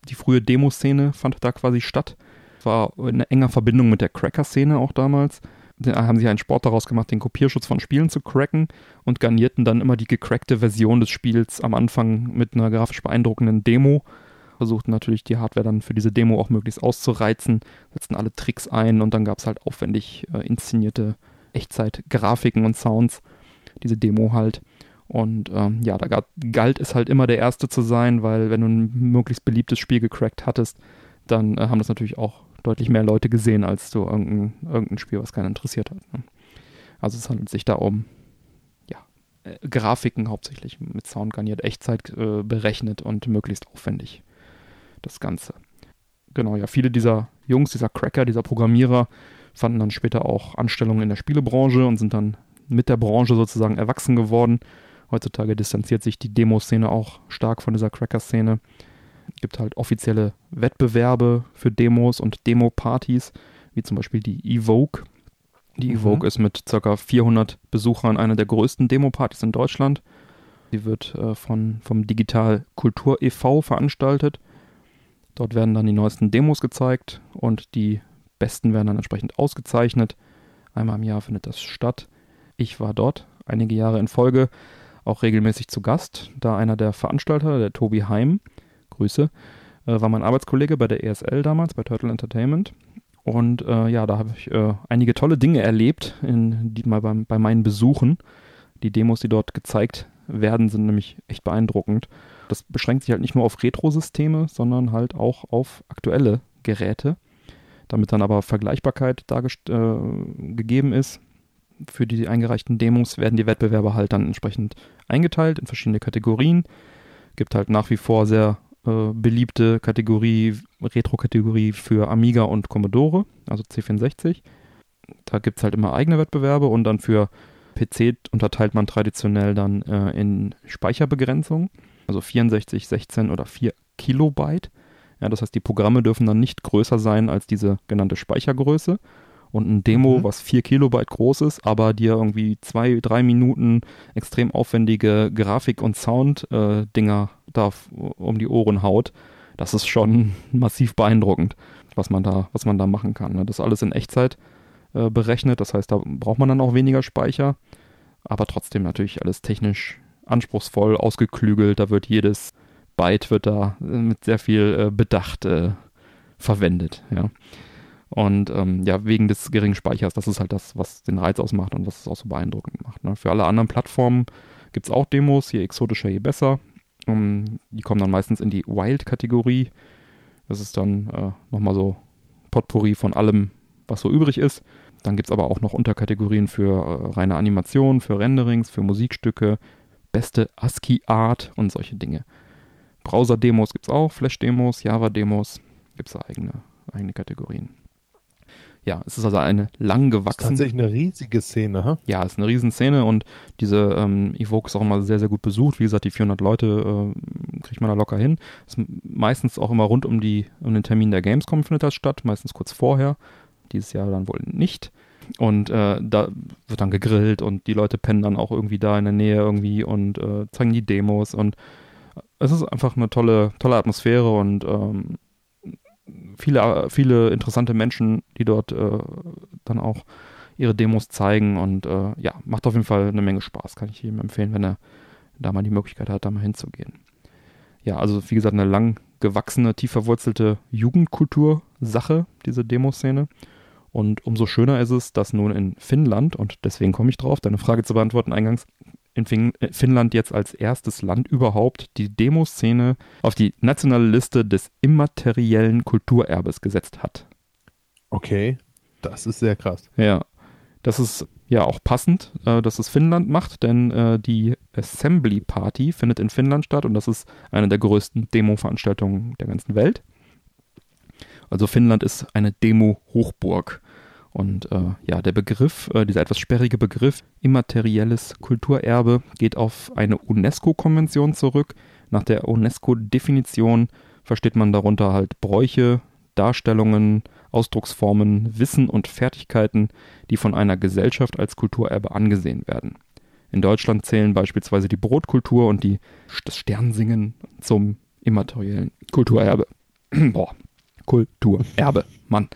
die frühe Demoszene fand da quasi statt. War in enger Verbindung mit der Cracker-Szene auch damals. Da haben sie einen Sport daraus gemacht, den Kopierschutz von Spielen zu cracken und garnierten dann immer die gecrackte Version des Spiels am Anfang mit einer grafisch beeindruckenden Demo versuchten natürlich die Hardware dann für diese Demo auch möglichst auszureizen, setzten alle Tricks ein und dann gab es halt aufwendig äh, inszenierte Echtzeit-Grafiken und Sounds, diese Demo halt. Und ähm, ja, da gab, galt es halt immer der Erste zu sein, weil wenn du ein möglichst beliebtes Spiel gecrackt hattest, dann äh, haben das natürlich auch deutlich mehr Leute gesehen, als du irgendein, irgendein Spiel, was keinen interessiert hat. Ne? Also es handelt sich da um äh, Grafiken hauptsächlich mit Sound garniert, Echtzeit äh, berechnet und möglichst aufwendig das Ganze. Genau, ja, viele dieser Jungs, dieser Cracker, dieser Programmierer fanden dann später auch Anstellungen in der Spielebranche und sind dann mit der Branche sozusagen erwachsen geworden. Heutzutage distanziert sich die Demo-Szene auch stark von dieser Cracker-Szene. Es gibt halt offizielle Wettbewerbe für Demos und Demo-Partys, wie zum Beispiel die Evoke. Die mhm. Evoke ist mit ca. 400 Besuchern eine der größten Demo-Partys in Deutschland. Sie wird äh, von, vom Digital Kultur e.V. veranstaltet. Dort werden dann die neuesten Demos gezeigt und die besten werden dann entsprechend ausgezeichnet. Einmal im Jahr findet das statt. Ich war dort einige Jahre in Folge auch regelmäßig zu Gast, da einer der Veranstalter, der Tobi Heim, Grüße, äh, war mein Arbeitskollege bei der ESL damals, bei Turtle Entertainment. Und äh, ja, da habe ich äh, einige tolle Dinge erlebt, in, die mal beim, bei meinen Besuchen. Die Demos, die dort gezeigt werden, sind nämlich echt beeindruckend. Das beschränkt sich halt nicht nur auf Retro-Systeme, sondern halt auch auf aktuelle Geräte. Damit dann aber Vergleichbarkeit äh, gegeben ist, für die eingereichten Demos werden die Wettbewerbe halt dann entsprechend eingeteilt in verschiedene Kategorien. Gibt halt nach wie vor sehr äh, beliebte Kategorie, Retro-Kategorie für Amiga und Commodore, also C64. Da gibt es halt immer eigene Wettbewerbe und dann für PC unterteilt man traditionell dann äh, in Speicherbegrenzung, also 64, 16 oder 4 Kilobyte. Ja, das heißt, die Programme dürfen dann nicht größer sein als diese genannte Speichergröße. Und ein Demo, mhm. was 4 Kilobyte groß ist, aber dir irgendwie zwei, drei Minuten extrem aufwendige Grafik- und Sound-Dinger äh, da um die Ohren haut, das ist schon massiv beeindruckend, was man da, was man da machen kann. Ne? Das alles in Echtzeit äh, berechnet, das heißt, da braucht man dann auch weniger Speicher, aber trotzdem natürlich alles technisch anspruchsvoll, ausgeklügelt, da wird jedes Byte wird da äh, mit sehr viel äh, Bedacht äh, verwendet, ja. Und ähm, ja, wegen des geringen Speichers, das ist halt das, was den Reiz ausmacht und was es auch so beeindruckend macht. Ne? Für alle anderen Plattformen gibt es auch Demos, je exotischer, je besser. Um, ähm, die kommen dann meistens in die Wild-Kategorie. Das ist dann äh, nochmal so Potpourri von allem, was so übrig ist. Dann gibt es aber auch noch Unterkategorien für äh, reine Animation, für Renderings, für Musikstücke, beste ASCII-Art und solche Dinge. Browser-Demos gibt es auch, Flash-Demos, Java-Demos, gibt es eigene, eigene Kategorien. Ja, es ist also eine lang gewachsene. Das ist tatsächlich eine riesige Szene, ha? Ja, es ist eine riesen Szene und diese ähm, Evoke ist auch immer sehr, sehr gut besucht. Wie gesagt, die 400 Leute äh, kriegt man da locker hin. Ist meistens auch immer rund um, die, um den Termin der Gamescom findet das statt, meistens kurz vorher. Dieses Jahr dann wohl nicht. Und äh, da wird dann gegrillt und die Leute pennen dann auch irgendwie da in der Nähe irgendwie und äh, zeigen die Demos und es ist einfach eine tolle, tolle Atmosphäre und ähm, viele, viele interessante Menschen, die dort äh, dann auch ihre Demos zeigen und äh, ja, macht auf jeden Fall eine Menge Spaß. Kann ich jedem empfehlen, wenn er da mal die Möglichkeit hat, da mal hinzugehen. Ja, also wie gesagt, eine lang gewachsene, tief verwurzelte Jugendkultur-Sache, diese Demoszene. Und umso schöner ist es, dass nun in Finnland, und deswegen komme ich drauf, deine Frage zu beantworten eingangs, in fin äh, Finnland jetzt als erstes Land überhaupt die Demoszene auf die nationale Liste des immateriellen Kulturerbes gesetzt hat. Okay, das ist sehr krass. Ja, das ist ja auch passend, äh, dass es Finnland macht, denn äh, die Assembly Party findet in Finnland statt und das ist eine der größten Demo-Veranstaltungen der ganzen Welt. Also Finnland ist eine Demo-Hochburg. Und äh, ja, der Begriff, äh, dieser etwas sperrige Begriff immaterielles Kulturerbe geht auf eine UNESCO-Konvention zurück. Nach der UNESCO-Definition versteht man darunter halt Bräuche, Darstellungen, Ausdrucksformen, Wissen und Fertigkeiten, die von einer Gesellschaft als Kulturerbe angesehen werden. In Deutschland zählen beispielsweise die Brotkultur und die, das Sternsingen zum immateriellen Kulturerbe. Boah, Kulturerbe, Mann.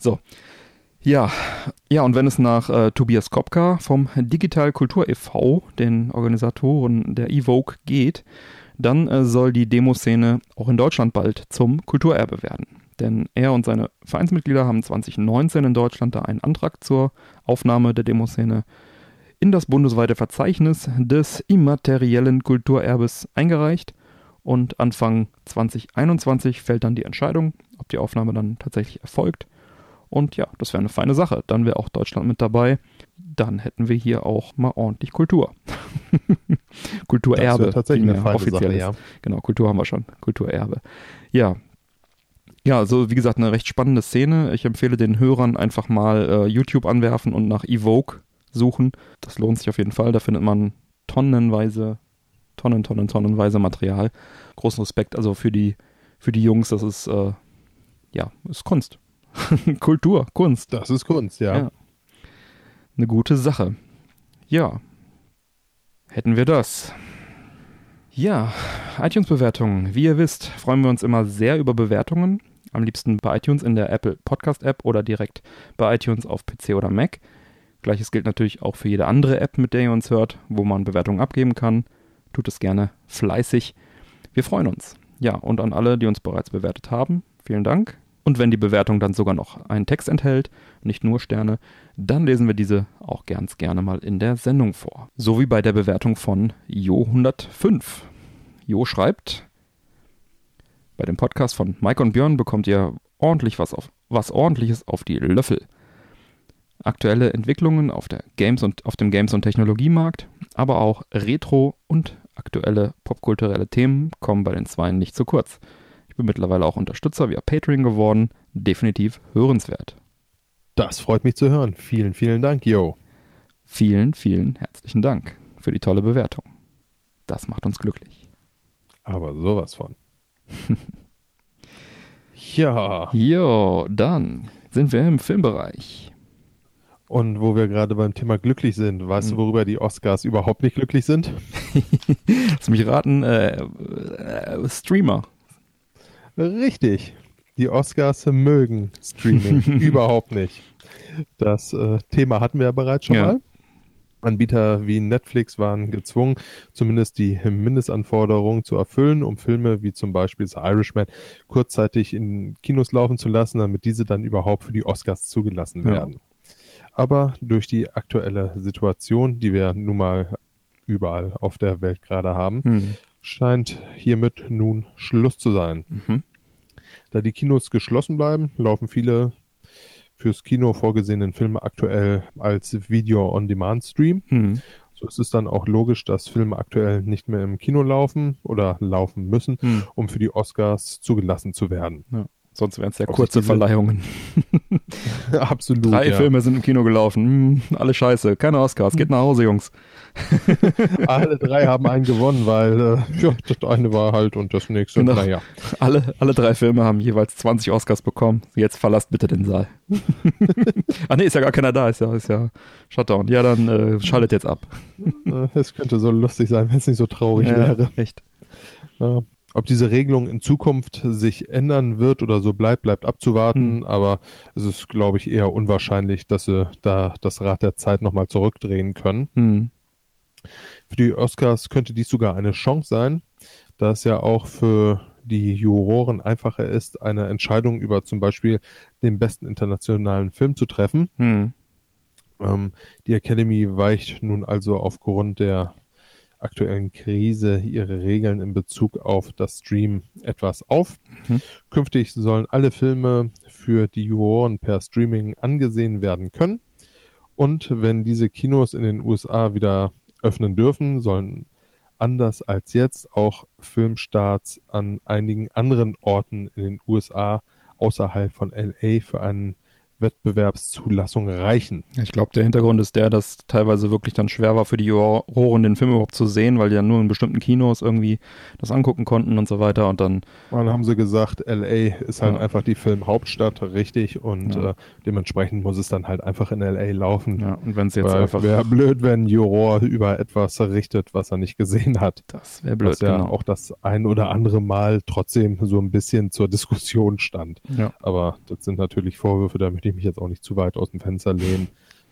So, ja, ja, und wenn es nach äh, Tobias Kopka vom Digital Kultur e.V., den Organisatoren der Evoke, geht, dann äh, soll die Demoszene auch in Deutschland bald zum Kulturerbe werden. Denn er und seine Vereinsmitglieder haben 2019 in Deutschland da einen Antrag zur Aufnahme der Demoszene in das bundesweite Verzeichnis des immateriellen Kulturerbes eingereicht. Und Anfang 2021 fällt dann die Entscheidung, ob die Aufnahme dann tatsächlich erfolgt. Und ja, das wäre eine feine Sache. Dann wäre auch Deutschland mit dabei. Dann hätten wir hier auch mal ordentlich Kultur. Kulturerbe. Das tatsächlich eine feine Sache, ja. Genau, Kultur haben wir schon. Kulturerbe. Ja. Ja, also wie gesagt, eine recht spannende Szene. Ich empfehle den Hörern einfach mal äh, YouTube anwerfen und nach Evoke suchen. Das lohnt sich auf jeden Fall. Da findet man tonnenweise, tonnen, tonnen, tonnenweise Material. Großen Respekt also für die, für die Jungs. Das ist, äh, ja, ist Kunst. Kultur, Kunst. Das ist Kunst, ja. ja. Eine gute Sache. Ja. Hätten wir das. Ja, iTunes-Bewertungen. Wie ihr wisst, freuen wir uns immer sehr über Bewertungen. Am liebsten bei iTunes in der Apple Podcast App oder direkt bei iTunes auf PC oder Mac. Gleiches gilt natürlich auch für jede andere App, mit der ihr uns hört, wo man Bewertungen abgeben kann. Tut es gerne fleißig. Wir freuen uns. Ja, und an alle, die uns bereits bewertet haben, vielen Dank. Und wenn die Bewertung dann sogar noch einen Text enthält, nicht nur Sterne, dann lesen wir diese auch ganz gerne mal in der Sendung vor. So wie bei der Bewertung von Jo105. Jo schreibt, bei dem Podcast von Mike und Björn bekommt ihr ordentlich was, auf, was ordentliches auf die Löffel. Aktuelle Entwicklungen auf, der Games und, auf dem Games- und Technologiemarkt, aber auch Retro- und Aktuelle popkulturelle Themen kommen bei den Zweien nicht zu kurz. Ich bin mittlerweile auch Unterstützer via Patreon geworden. Definitiv hörenswert. Das freut mich zu hören. Vielen, vielen Dank, yo. Vielen, vielen herzlichen Dank für die tolle Bewertung. Das macht uns glücklich. Aber sowas von. ja. Jo, dann sind wir im Filmbereich. Und wo wir gerade beim Thema glücklich sind, weißt du, Hm. worüber die Oscars überhaupt nicht glücklich sind? Lass mich raten, äh, äh, Streamer. Richtig. Die Oscars mögen Streaming überhaupt nicht. Das äh, Thema hatten wir ja bereits schon Ja. mal. Anbieter wie Netflix waren gezwungen, zumindest die Mindestanforderungen zu erfüllen, um Filme wie zum Beispiel The Irishman kurzzeitig in Kinos laufen zu lassen, damit diese dann überhaupt für die Oscars zugelassen Ja. werden. Aber durch die aktuelle Situation, die wir nun mal überall auf der Welt gerade haben, Hm. scheint hiermit nun Schluss zu sein. Mhm. Da die Kinos geschlossen bleiben, laufen viele fürs Kino vorgesehenen Filme aktuell als Video-on-Demand-Stream. Hm. So ist es dann auch logisch, dass Filme aktuell nicht mehr im Kino laufen oder laufen müssen, Hm. um für die Oscars zugelassen zu werden. Sonst wären es ja kurze Verleihungen. Absolut. Drei ja. Filme sind im Kino gelaufen. Hm, alle scheiße. Keine Oscars. Geht nach Hause, Jungs. Alle drei haben einen gewonnen, weil äh, ja, das eine war halt und das nächste, Genau. naja. Alle, alle drei Filme haben jeweils 20 Oscars bekommen. Jetzt verlasst bitte den Saal. ah nee, ist ja gar keiner da. Ist ja, ist ja Shutdown. Ja, dann äh, schaltet jetzt ab. Es könnte so lustig sein, wenn es nicht so traurig Ja, wäre. echt. Ja. Ob diese Regelung in Zukunft sich ändern wird oder so bleibt, bleibt abzuwarten. Hm. Aber es ist, glaube ich, eher unwahrscheinlich, dass sie da das Rad der Zeit nochmal zurückdrehen können. Hm. Für die Oscars könnte dies sogar eine Chance sein, da es ja auch für die Juroren einfacher ist, eine Entscheidung über zum Beispiel den besten internationalen Film zu treffen. Hm. Ähm, die Academy weicht nun also aufgrund der aktuellen Krise ihre Regeln in Bezug auf das Stream etwas auf. Mhm. Künftig sollen alle Filme für die Juroren per Streaming angesehen werden können. Und wenn diese Kinos in den USA wieder öffnen dürfen, sollen anders als jetzt auch Filmstarts an einigen anderen Orten in den USA außerhalb von LA für eine Wettbewerbszulassung reichen. Ich glaube, der Hintergrund ist der, dass teilweise wirklich dann schwer war für die Juroren, den Film überhaupt zu sehen, weil die ja nur in bestimmten Kinos irgendwie das angucken konnten und so weiter. Und dann, Dann haben sie gesagt, LA ist halt Ja. einfach die Filmhauptstadt, richtig, und Ja. äh, dementsprechend muss es dann halt einfach in LA laufen. ja, und wenn es jetzt Weil einfach. wäre blöd, wenn ein Juror über etwas richtet, was er nicht gesehen hat. Das wäre blöd, was ja genau. auch das ein oder andere Mal trotzdem so ein bisschen zur Diskussion stand. Ja. Aber das sind natürlich Vorwürfe, da möchte ich mich jetzt auch nicht zu weit aus dem Fenster lehnen.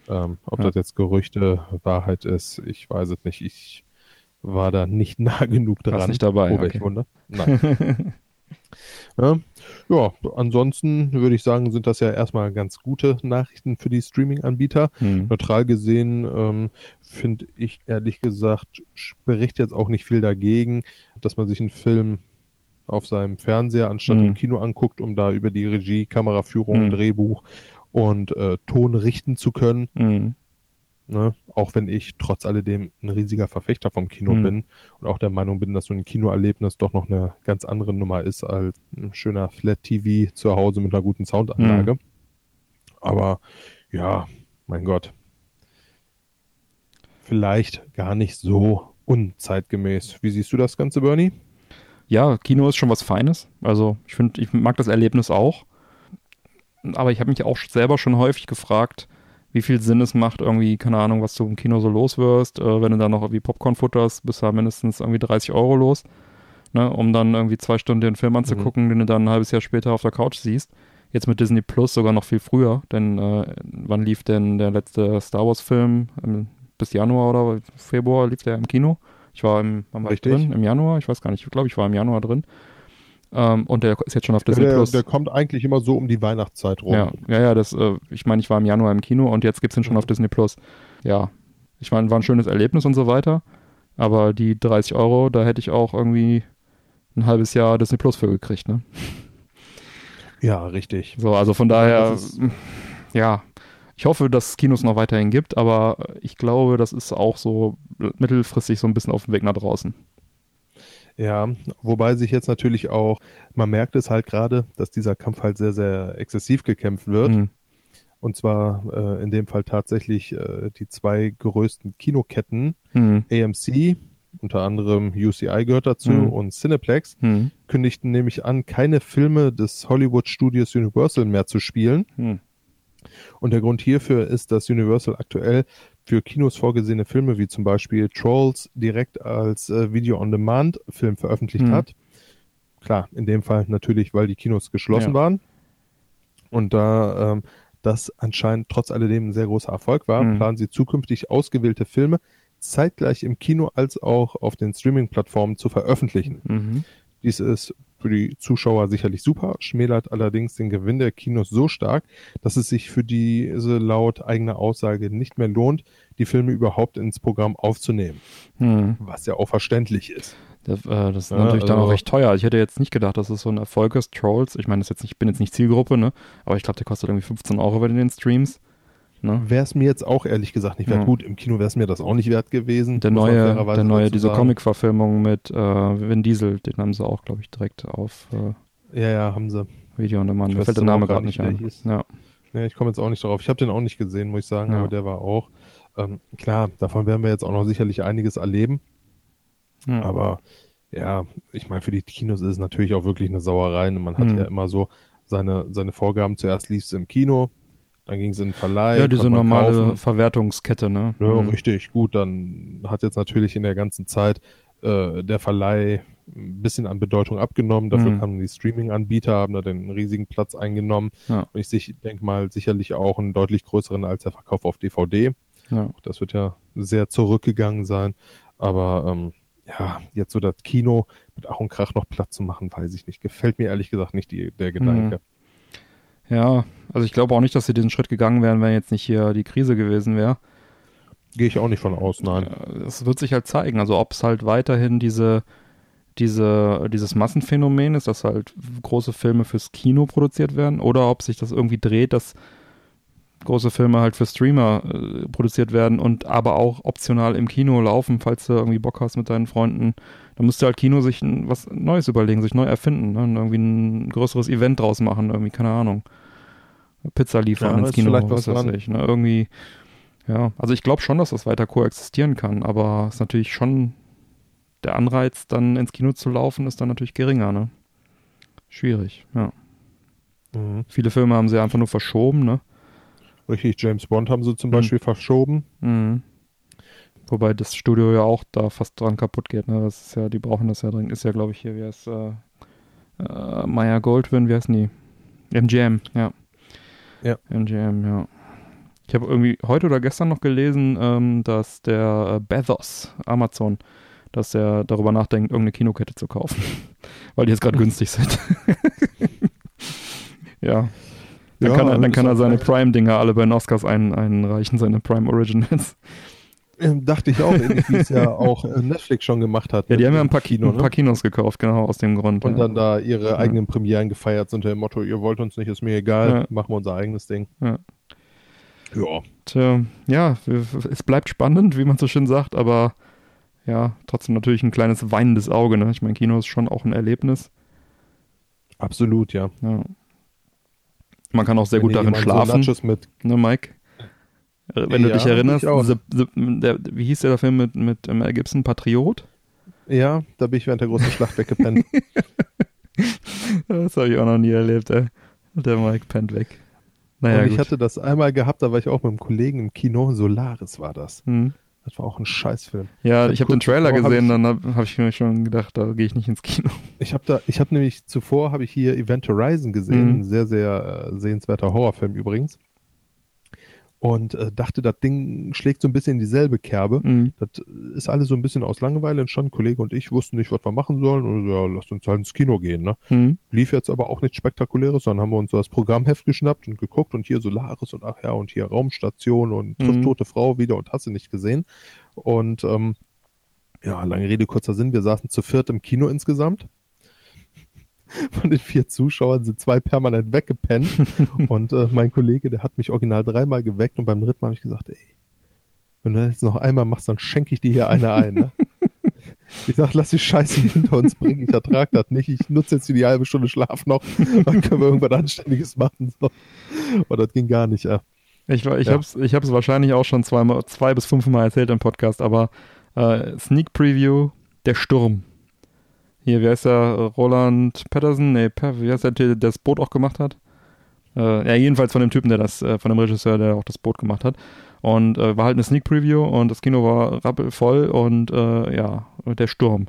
Ähm, ob Ja. das jetzt Gerüchte, Wahrheit ist, ich weiß es nicht. Ich war da nicht nah genug dran. Warst nicht dabei, Oh, okay. Wunder. Nein. ja. ja, ansonsten würde ich sagen, sind das ja erstmal ganz gute Nachrichten für die Streaming-Anbieter. Hm. Neutral gesehen ähm, finde ich ehrlich gesagt, spricht jetzt auch nicht viel dagegen, dass man sich einen Film auf seinem Fernseher anstatt Mhm. im Kino anguckt, um da über die Regie, Kameraführung, Mhm. Drehbuch und äh, Ton richten zu können. Hm. Ne? Auch wenn ich trotz alledem ein riesiger Verfechter vom Kino Mhm. bin und auch der Meinung bin, dass so ein Kinoerlebnis doch noch eine ganz andere Nummer ist als ein schöner Flat TV zu Hause mit einer guten Soundanlage. Mhm. Aber ja, mein Gott. Vielleicht gar nicht so unzeitgemäß. Wie siehst du das Ganze, Bernie? Ja, Kino ist schon was Feines. Also ich finde, ich mag das Erlebnis auch. Aber ich habe mich auch selber schon häufig gefragt, wie viel Sinn es macht, irgendwie, keine Ahnung, was du im Kino so los wirst. Äh, wenn du dann noch irgendwie Popcorn futterst, bist du ja mindestens irgendwie 30 Euro los, ne, um dann irgendwie zwei Stunden den Film anzugucken, den du dann ein halbes Jahr später auf der Couch siehst. Jetzt mit Disney Plus sogar noch viel früher, denn äh, wann lief denn der letzte Star Wars Film? Ähm, bis Januar oder Februar lief der im Kino. Ich war im, wann war ich drin? Im Januar? Ich weiß gar nicht. Ich glaube, ich war im Januar drin. Ähm, und der ist jetzt schon auf Disney Der, Plus. der kommt eigentlich immer so um die Weihnachtszeit rum. Ja, ja, ja, das, äh, ich meine, ich war im Januar im Kino und jetzt gibt's ihn schon Mhm. auf Disney Plus. Ja, ich meine, war ein schönes Erlebnis und so weiter, aber die 30 Euro, da hätte ich auch irgendwie ein halbes Jahr Disney Plus für gekriegt, ne? ja richtig. So, also von daher, ja, ich hoffe, dass es Kinos noch weiterhin gibt, aber ich glaube, das ist auch so mittelfristig so ein bisschen auf dem Weg nach draußen. Ja, wobei sich jetzt natürlich auch, man merkt es halt gerade, dass dieser Kampf halt sehr, sehr exzessiv gekämpft wird. Mhm. Und zwar äh, in dem Fall tatsächlich äh, die zwei größten Kinoketten, Mhm. AMC, unter anderem UCI gehört dazu Mhm. und Cineplex, Mhm. kündigten nämlich an, keine Filme des Hollywood Studios Universal mehr zu spielen. Und der Grund hierfür ist, dass Universal aktuell für Kinos vorgesehene Filme wie zum Beispiel Trolls direkt als äh, Video-on-Demand-Film veröffentlicht Mhm. hat. Klar, in dem Fall natürlich, weil die Kinos geschlossen Ja. waren. Und da ähm, das anscheinend trotz alledem ein sehr großer Erfolg war, Mhm. planen sie zukünftig ausgewählte Filme zeitgleich im Kino als auch auf den Streaming-Plattformen zu veröffentlichen. Mhm. Dies ist für die Zuschauer sicherlich super, schmälert allerdings den Gewinn der Kinos so stark, dass es sich für diese laut eigener Aussage nicht mehr lohnt, die Filme überhaupt ins Programm aufzunehmen, Mhm. was ja auch verständlich ist. Das, äh, das ist Ja, natürlich dann also- auch recht teuer. Ich hätte jetzt nicht gedacht, dass es so ein Erfolg ist. Trolls, ich meine, das ist jetzt nicht, ich bin jetzt nicht Zielgruppe, ne? Aber ich glaube, der kostet irgendwie 15 Euro bei den Streams. Ne? Wäre es mir jetzt auch ehrlich gesagt nicht wert. Ja. Gut, im Kino wäre es mir das auch nicht wert gewesen. Der neue, der neue, diese. Comic-Verfilmung mit äh, Vin Diesel, den haben sie auch, glaube ich, direkt auf äh, Ja, ja, haben sie. Video on Demand. Ich Mir fällt der Name gerade nicht, ein. Ja. Ja, ich komme jetzt auch nicht darauf. Ich habe den auch nicht gesehen, muss ich sagen, Ja. aber der war auch. Ähm, klar, davon werden wir jetzt auch noch sicherlich einiges erleben. Ja. Aber ja, ich meine, für die Kinos ist es natürlich auch wirklich eine Sauerei. Und Man hat Mhm. ja immer so seine, seine Vorgaben. Zuerst lief es im Kino, dann ging es in den Verleih. ja, diese normale kaufen. Verwertungskette, ne? Ja, Mhm. richtig, gut. Dann hat jetzt natürlich in der ganzen Zeit äh, der Verleih ein bisschen an Bedeutung abgenommen. Dafür Mhm. kamen die Streaming-Anbieter, haben da den riesigen Platz eingenommen. Ja. Und ich sich- denke mal sicherlich auch einen deutlich größeren als der Verkauf auf DVD. Ja. Das wird ja sehr zurückgegangen sein. Aber ähm, ja, jetzt so das Kino mit Ach und Krach noch Platz zu machen, weiß ich nicht. Gefällt mir ehrlich gesagt nicht die, der Gedanke. Ja, also ich glaube auch nicht, dass sie diesen Schritt gegangen wären, wenn jetzt nicht hier die Krise gewesen wäre. Gehe ich auch nicht von aus, nein. Es wird sich halt zeigen, also ob es halt weiterhin diese, diese, dieses Massenphänomen ist, dass halt große Filme fürs Kino produziert werden, oder ob sich das irgendwie dreht, dass große Filme halt für Streamer äh, produziert werden und aber auch optional im Kino laufen, falls du irgendwie Bock hast mit deinen Freunden. Da müsste halt Kino sich was Neues überlegen, sich neu erfinden, ne? und irgendwie ein größeres Event draus machen, irgendwie, keine Ahnung. Pizza liefern Ja, ins Kino, vielleicht was weiß ich. Ne? Irgendwie, ja, also ich glaube schon, dass das weiter koexistieren kann, aber es ist natürlich schon der Anreiz, dann ins Kino zu laufen, ist dann natürlich geringer, ne? Schwierig, ja. Mhm. Viele Filme haben sie einfach nur verschoben, ne? Richtig, James Bond haben sie zum Mhm. Beispiel verschoben. Mhm. Wobei das Studio ja auch da fast dran kaputt geht, ne? Das ist ja, die brauchen das ja dringend. Ist ja, glaube ich, hier, wie heißt äh, äh, Maya Goldwyn, wie heißt die? MGM, ja. Ja. MGM, ja. Ich habe irgendwie heute oder gestern noch gelesen, ähm, dass der äh, Bezos, Amazon, dass er darüber nachdenkt, irgendeine Kinokette zu kaufen. Weil die jetzt gerade günstig sind. ja. Dann Ja, kann er, dann kann er seine vielleicht- Prime-Dinger alle bei den Oscars ein, einreichen, seine Prime Originals. Ähm, dachte ich auch, ähnlich wie es ja auch äh, Netflix schon gemacht hat. Ja, die mit haben ja ein paar, Kino, ein paar ne? Kinos gekauft, genau, aus dem Grund. Und ja. dann da ihre Ja. eigenen Premieren gefeiert unter dem Motto, ihr wollt uns nicht, ist mir egal, Ja. machen wir unser eigenes Ding. Ja. Ja. Tja, ja, es bleibt spannend, wie man so schön sagt, aber ja, trotzdem natürlich ein kleines weinendes Auge. Ne? Ich meine, Kino ist schon auch ein Erlebnis. Absolut, ja. Ja. Man kann auch sehr Wenn gut darin schlafen, So Nachos mit, ne, Mike? Äh, Wenn du Ja, dich erinnerst, the, the, der, wie hieß der Film mit, mit Mel Gibson, Patriot? ja, da bin ich während der großen Schlacht weggepennt. Das habe ich auch noch nie erlebt, ey. Der Mike pennt weg. Naja, und ich gut. hatte das einmal gehabt, da war ich auch mit einem Kollegen im Kino, Solaris war das. Hm. Das war auch ein Scheißfilm. Ja, Ich ich hab habe den Trailer davor hab gesehen, ich- dann habe hab ich mir schon gedacht, da gehe ich nicht ins Kino. Ich habe da, ich habe nämlich zuvor habe ich hier Event Horizon gesehen, Mhm. ein sehr sehr äh, sehenswerter Horrorfilm übrigens. Und äh, dachte, das Ding schlägt so ein bisschen in dieselbe Kerbe. Mhm. Das ist alles so ein bisschen aus Langeweile entstanden. Kollege und ich wussten nicht, was wir machen sollen. Und so, ja, lasst uns halt ins Kino gehen. Ne? Mhm. Lief jetzt aber auch nichts Spektakuläres, sondern haben wir uns so das Programmheft geschnappt und geguckt und hier Solaris und ach ja, und hier Raumstation und trifft Mhm. tote Frau wieder und hast du nicht gesehen. Und ähm, ja, lange Rede, kurzer Sinn, wir saßen zu viert im Kino insgesamt. Von den vier Zuschauern sind zwei permanent weggepennt. und äh, mein Kollege, der hat mich original dreimal geweckt und beim dritten Mal habe ich gesagt, ey, wenn du das jetzt noch einmal machst, dann schenke ich dir hier eine ein. Ne? Ich sag, lass die Scheiße hinter uns bringen. Ich ertrag das nicht. Ich nutze jetzt die halbe Stunde Schlaf noch. Dann können wir irgendwas Anständiges machen. So. Aber das ging gar nicht. Ja. Ich, ich Ja. habe es ich hab's wahrscheinlich auch schon zweimal, zwei bis fünfmal erzählt im Podcast, aber äh, Sneak Preview, der Sturm. Hier, wie heißt der? Roland Patterson? Nee, wie heißt der, der das Boot auch gemacht hat? Äh, ja, jedenfalls von dem Typen, der das, äh, von dem Regisseur, der auch das Boot gemacht hat. Und äh, war halt eine Sneak Preview und das Kino war rappelvoll und äh, ja, der Sturm.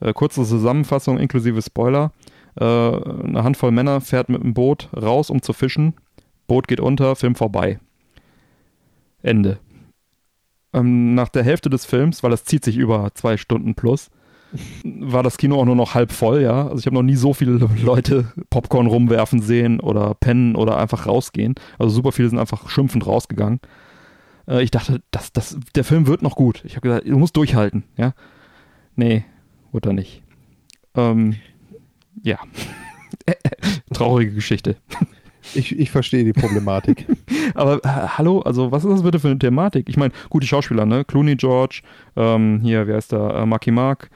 Äh, kurze Zusammenfassung inklusive Spoiler. Äh, eine Handvoll Männer fährt mit dem Boot raus, um zu fischen. Boot geht unter, Film vorbei. Ende. Ähm, nach der Hälfte des Films, weil das zieht sich über zwei Stunden plus, war das Kino auch nur noch halb voll, ja. Also ich habe noch nie so viele Leute Popcorn rumwerfen sehen oder pennen oder einfach rausgehen. Also super viele sind einfach schimpfend rausgegangen. Äh, ich dachte, das, das, der Film wird noch gut. Ich habe gesagt, du musst durchhalten, ja. Nee, wurde er nicht. Ähm, ja. Traurige Geschichte. Ich, ich verstehe die Problematik. Aber äh, hallo, also was ist das bitte für eine Thematik? Ich meine, gute Schauspieler, ne? Clooney George, ähm, hier, wer ist da? Äh, Marky Mark,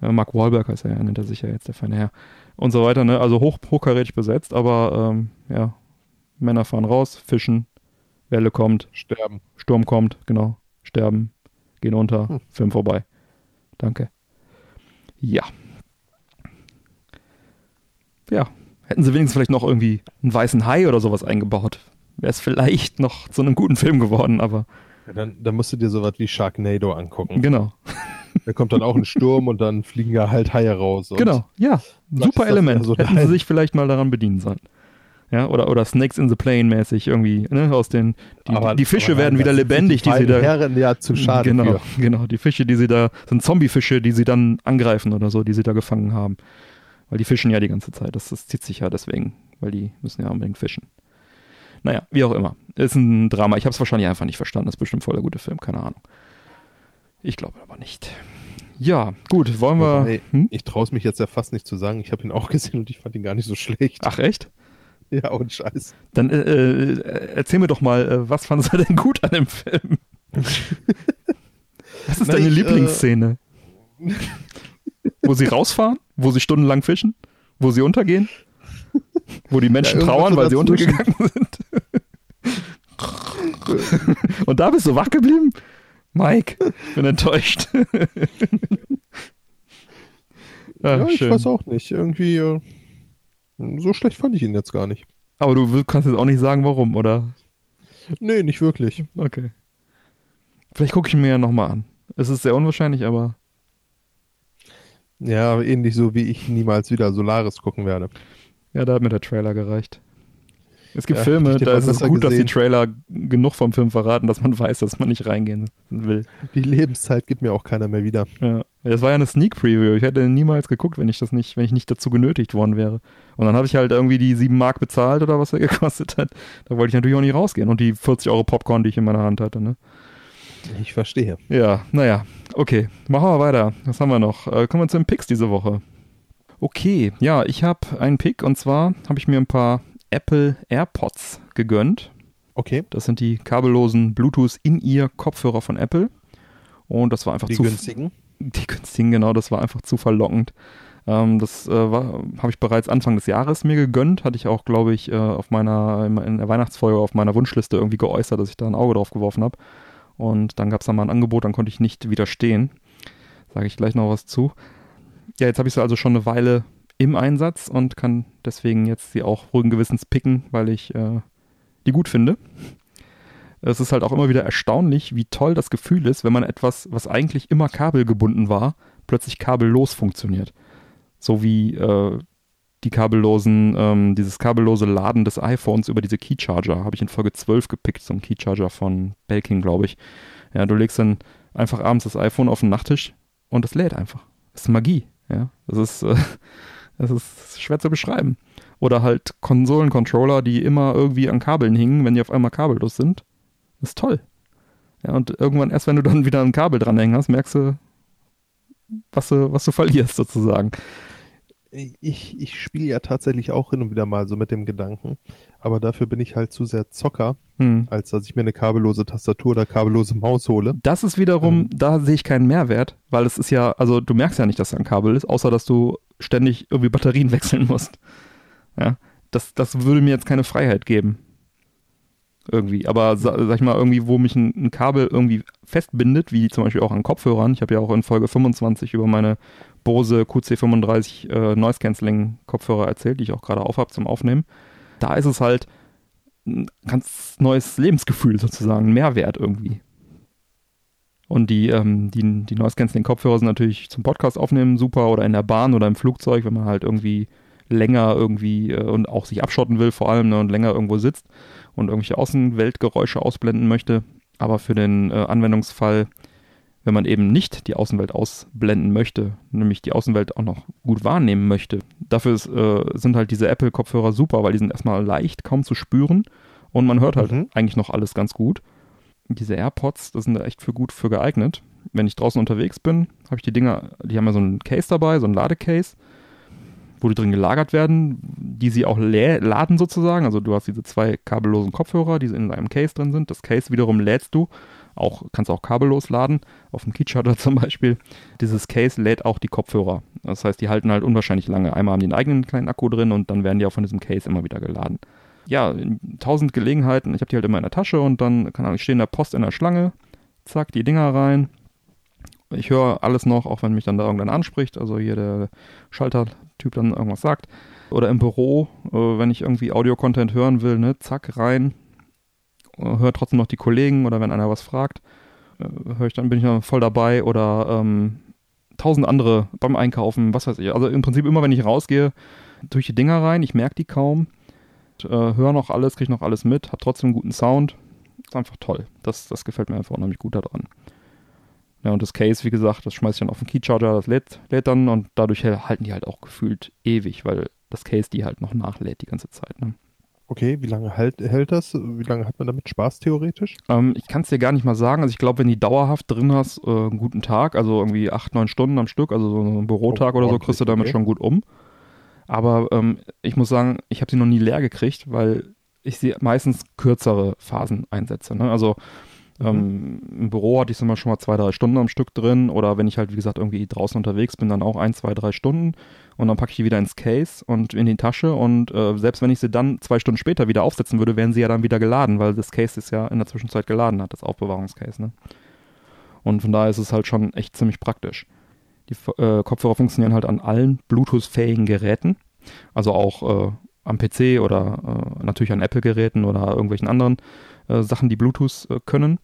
Mark Wahlberg heißt er ja, nennt er sich ja jetzt, der feine Herr. Und so weiter, ne? Also hoch, hochkarätig besetzt, aber ähm, ja, Männer fahren raus, fischen, Welle kommt, Sterben. Sturm kommt, genau, sterben, gehen unter, Hm. Film vorbei. Danke. Ja. Ja, hätten sie wenigstens vielleicht noch irgendwie einen weißen Hai oder sowas eingebaut. Wäre es vielleicht noch zu einem guten Film geworden, aber Ja, dann, dann musst du dir sowas wie Sharknado angucken. genau. Da kommt dann auch ein Sturm und dann fliegen da halt Haie raus. Genau, ja. Super Element. so Hätten sie sich vielleicht mal daran bedienen sollen. Ja, oder, oder Snakes in the Plane mäßig irgendwie, ne, aus den, die, Aber- die Fische aber werden wieder lebendig, die, die sie da, Herren ja zu schade genau, für. genau, die Fische, die sie da, sind Zombiefische, die sie dann angreifen oder so, die sie da gefangen haben. Weil die fischen ja die ganze Zeit, das, das zieht sich ja deswegen, weil die müssen ja unbedingt fischen. Naja, wie auch immer. Ist ein Drama. Ich habe es wahrscheinlich einfach nicht verstanden. Das ist bestimmt voll der gute Film, keine Ahnung. Ich glaube aber nicht. Ja, gut, wollen wir. Wobei, Hm? Ich traue es mich jetzt ja fast nicht zu sagen. Ich habe ihn auch gesehen und ich fand ihn gar nicht so schlecht. Ach, echt? Ja, und Scheiß. Dann äh, äh, erzähl mir doch mal, äh, was fandest du denn gut an dem Film? Was ist Na, deine ich, äh, Lieblingsszene? wo sie rausfahren? Wo sie stundenlang fischen? Wo sie untergehen? Wo die Menschen Ja, trauern, weil sie untergegangen sind? Und da bist du wach geblieben? Mike, ich bin enttäuscht. Ah, ja, ich schön. weiß auch nicht. Irgendwie, äh, so schlecht fand ich ihn jetzt gar nicht. Aber du kannst jetzt auch nicht sagen, warum, oder? Nee, nicht wirklich. Okay. Vielleicht gucke ich ihn mir ja nochmal an. Es ist sehr unwahrscheinlich, aber Ja, ähnlich so wie ich niemals wieder Solaris gucken werde. ja, da hat mir der Trailer gereicht. Es gibt Ja, Filme, da ist es gut, dass die gesehen. Trailer genug vom Film verraten, dass man weiß, dass man nicht reingehen will. Die Lebenszeit gibt mir auch keiner mehr wieder. Ja. Das war ja eine Sneak Preview. Ich hätte niemals geguckt, wenn ich das nicht, wenn ich nicht dazu genötigt worden wäre. Und dann habe ich halt irgendwie die 7 Mark bezahlt oder was er gekostet hat. Da wollte ich natürlich auch nicht rausgehen. Und die 40 Euro Popcorn, die ich in meiner Hand hatte, ne? Ich verstehe. Ja, naja, okay. Machen wir weiter. Was haben wir noch? Äh, kommen wir zu den Picks diese Woche. Okay, ja, ich habe einen Pick und zwar habe ich mir ein paar Apple AirPods gegönnt. Okay, Das sind die kabellosen Bluetooth in-ear Kopfhörer von Apple. Und das war einfach die zu günstigen. die günstigen, genau, das war einfach zu verlockend. Ähm, das äh, war- habe ich bereits Anfang des Jahres mir gegönnt. Hatte ich auch, glaube ich, äh, auf meiner, in- in der Weihnachtsfolge auf meiner Wunschliste irgendwie geäußert, dass ich da ein Auge drauf geworfen habe. Und dann gab es da mal ein Angebot, dann konnte ich nicht widerstehen. Sage ich gleich noch was zu. Ja, jetzt habe ich sie also schon eine Weile im Einsatz und kann deswegen jetzt sie auch ruhigen Gewissens picken, weil ich äh, die gut finde. Es ist halt auch immer wieder erstaunlich, wie toll das Gefühl ist, wenn man etwas, was eigentlich immer kabelgebunden war, plötzlich kabellos funktioniert. So wie äh, die kabellosen, ähm, dieses kabellose Laden des iPhones über diese Keycharger, habe ich in Folge 12 gepickt, so ein Keycharger von Belkin, glaube ich. Ja, du legst dann einfach abends das iPhone auf den Nachttisch und es lädt einfach. Das ist Magie, ja. Das ist, äh, das ist schwer zu beschreiben. Oder halt Konsolencontroller, die immer irgendwie an Kabeln hingen, wenn die auf einmal kabellos sind. Das ist toll. Ja, und irgendwann erst, wenn du dann wieder ein Kabel dranhängen hast, merkst du, was du, was du verlierst sozusagen. Ich, ich spiele ja tatsächlich auch hin und wieder mal so mit dem Gedanken, aber dafür bin ich halt zu sehr Zocker, Hm. als dass ich mir eine kabellose Tastatur oder kabellose Maus hole. Das ist wiederum, Ähm. da sehe ich keinen Mehrwert, weil es ist ja, also du merkst ja nicht, dass da ein Kabel ist, außer dass du ständig irgendwie Batterien wechseln musst. Ja, das, das würde mir jetzt keine Freiheit geben. Irgendwie. Aber sa, sag ich mal, irgendwie, wo mich ein, ein Kabel irgendwie festbindet, wie zum Beispiel auch an Kopfhörern. Ich habe ja auch in Folge 25 über meine Bose QC35 äh, Noise Cancelling Kopfhörer erzählt, die ich auch gerade aufhab zum Aufnehmen. Da ist es halt ein ganz neues Lebensgefühl sozusagen, Mehrwert irgendwie. Und die, ähm, die, die Noise Cancelling Kopfhörer sind natürlich zum Podcast aufnehmen super oder in der Bahn oder im Flugzeug, wenn man halt irgendwie länger irgendwie äh, und auch sich abschotten will vor allem ne, und länger irgendwo sitzt und irgendwelche Außenweltgeräusche ausblenden möchte. Aber für den äh, Anwendungsfall, wenn man eben nicht die Außenwelt ausblenden möchte, nämlich die Außenwelt auch noch gut wahrnehmen möchte, dafür ist, äh, sind halt diese Apple-Kopfhörer super, weil die sind erstmal leicht, kaum zu spüren und man hört halt Mhm. eigentlich noch alles ganz gut. Diese AirPods, das sind da echt für gut für geeignet. Wenn ich draußen unterwegs bin, habe ich die Dinger, die haben ja so einen Case dabei, so einen Ladecase, wo die drin gelagert werden, die sie auch laden sozusagen. Also du hast diese zwei kabellosen Kopfhörer, die in einem Case drin sind. Das Case wiederum lädst du, auch kannst auch kabellos laden, auf dem Keycharger zum Beispiel. Dieses Case lädt auch die Kopfhörer. Das heißt, die halten halt unwahrscheinlich lange. Einmal haben die einen eigenen kleinen Akku drin und dann werden die auch von diesem Case immer wieder geladen. Ja, tausend Gelegenheiten, ich habe die halt immer in der Tasche und dann, keine Ahnung, ich stehe in der Post in der Schlange, zack, die Dinger rein. Ich höre alles noch, auch wenn mich dann da irgendwann anspricht, also hier der Schaltertyp dann irgendwas sagt. Oder im Büro, äh, wenn ich irgendwie Audio-Content hören will, ne, zack, rein. Äh, Hör trotzdem noch die Kollegen oder wenn einer was fragt, äh, höre ich dann, bin ich dann voll dabei oder ähm, tausend andere beim Einkaufen, was weiß ich. Also im Prinzip immer, wenn ich rausgehe, tue ich die Dinger rein, ich merke die kaum, äh, höre noch alles, kriege noch alles mit, habe trotzdem einen guten Sound. Ist einfach toll. Das, das gefällt mir einfach unheimlich gut daran. Ja, und das Case, wie gesagt, das schmeiße ich dann auf den Keycharger, das lädt, lädt dann und dadurch halten die halt auch gefühlt ewig, weil das Case die halt noch nachlädt die ganze Zeit. Ne? Okay, wie lange halt, hält das? Wie lange hat man damit Spaß theoretisch? Ähm, ich kann es dir gar nicht mal sagen. Also ich glaube, wenn die dauerhaft drin hast, äh, einen guten Tag, also irgendwie acht, neun Stunden am Stück, also so einen Bürotag Oh, oder so, kriegst du damit okay. schon gut um. Aber ähm, ich muss sagen, ich habe sie noch nie leer gekriegt, weil ich sie meistens kürzere Phasen einsetze. Ne? Also ähm, im Büro hatte ich sie mal schon mal zwei, drei Stunden am Stück drin oder wenn ich halt, wie gesagt, irgendwie draußen unterwegs bin, dann auch ein, zwei, drei Stunden und dann packe ich die wieder ins Case und in die Tasche und äh, selbst wenn ich sie dann zwei Stunden später wieder aufsetzen würde, wären sie ja dann wieder geladen, weil das Case ist ja in der Zwischenzeit geladen hat, das Aufbewahrungscase. Ne? Und von daher ist es halt schon echt ziemlich praktisch. Die äh, Kopfhörer funktionieren halt an allen Bluetooth-fähigen Geräten, also auch äh, am PC oder äh, natürlich an Apple-Geräten oder irgendwelchen anderen äh, Sachen, die Bluetooth äh, können.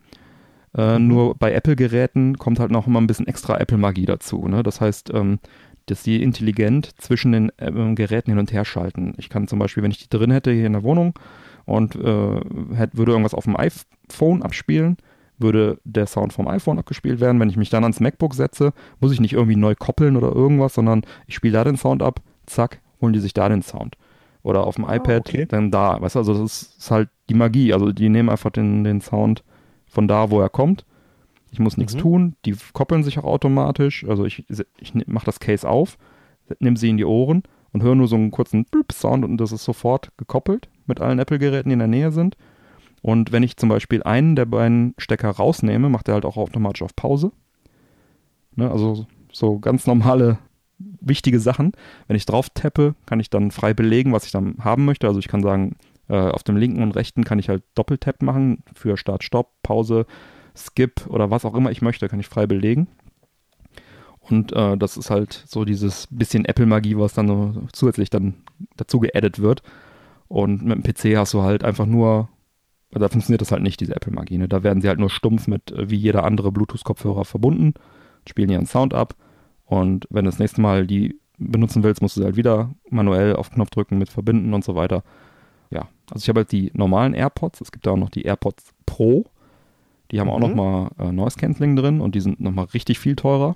Äh, Mhm. Nur bei Apple-Geräten kommt halt noch immer ein bisschen extra Apple-Magie dazu. Ne? Das heißt, ähm, dass die intelligent zwischen den ähm, Geräten hin und her schalten. Ich kann zum Beispiel, wenn ich die drin hätte hier in der Wohnung und hätte, würde irgendwas auf dem iPhone abspielen, würde der Sound vom iPhone abgespielt werden. Wenn ich mich dann ans MacBook setze, muss ich nicht irgendwie neu koppeln oder irgendwas, sondern ich spiele da den Sound ab, zack, holen die sich da den Sound. Oder auf dem iPad okay. dann da. Weißt du, also das ist, ist halt die Magie. Also die nehmen einfach den, den Sound von da, wo er kommt. Ich muss nichts Mhm. tun. Die koppeln sich auch automatisch. Also ich, ich mache das Case auf, nehme sie in die Ohren und höre nur so einen kurzen Blip-Sound und das ist sofort gekoppelt mit allen Apple-Geräten, die in der Nähe sind. Und wenn ich zum Beispiel einen der beiden Stecker rausnehme, macht er halt auch automatisch auf Pause. Ne, also so ganz normale, wichtige Sachen. Wenn ich drauf tappe, kann ich dann frei belegen, was ich dann haben möchte. Also ich kann sagen, äh, auf dem linken und rechten kann ich halt Doppeltap machen für Start, Stopp, Pause, Skip oder was auch immer ich möchte, kann ich frei belegen. Und äh, das ist halt so dieses bisschen Apple-Magie, was dann so zusätzlich dann dazu geaddet wird. Und mit dem PC hast du halt einfach nur, da funktioniert das halt nicht, diese Apple-Magie. Ne? Da werden sie halt nur stumpf mit, äh, wie jeder andere Bluetooth-Kopfhörer verbunden, spielen ihren Sound ab. Und wenn du das nächste Mal die benutzen willst, musst du sie halt wieder manuell auf Knopf drücken, mit verbinden und so weiter. Ja, also ich habe halt die normalen AirPods. Es gibt da auch noch die AirPods Pro. Die haben auch Mhm. nochmal äh, Noise Cancelling drin und die sind nochmal richtig viel teurer.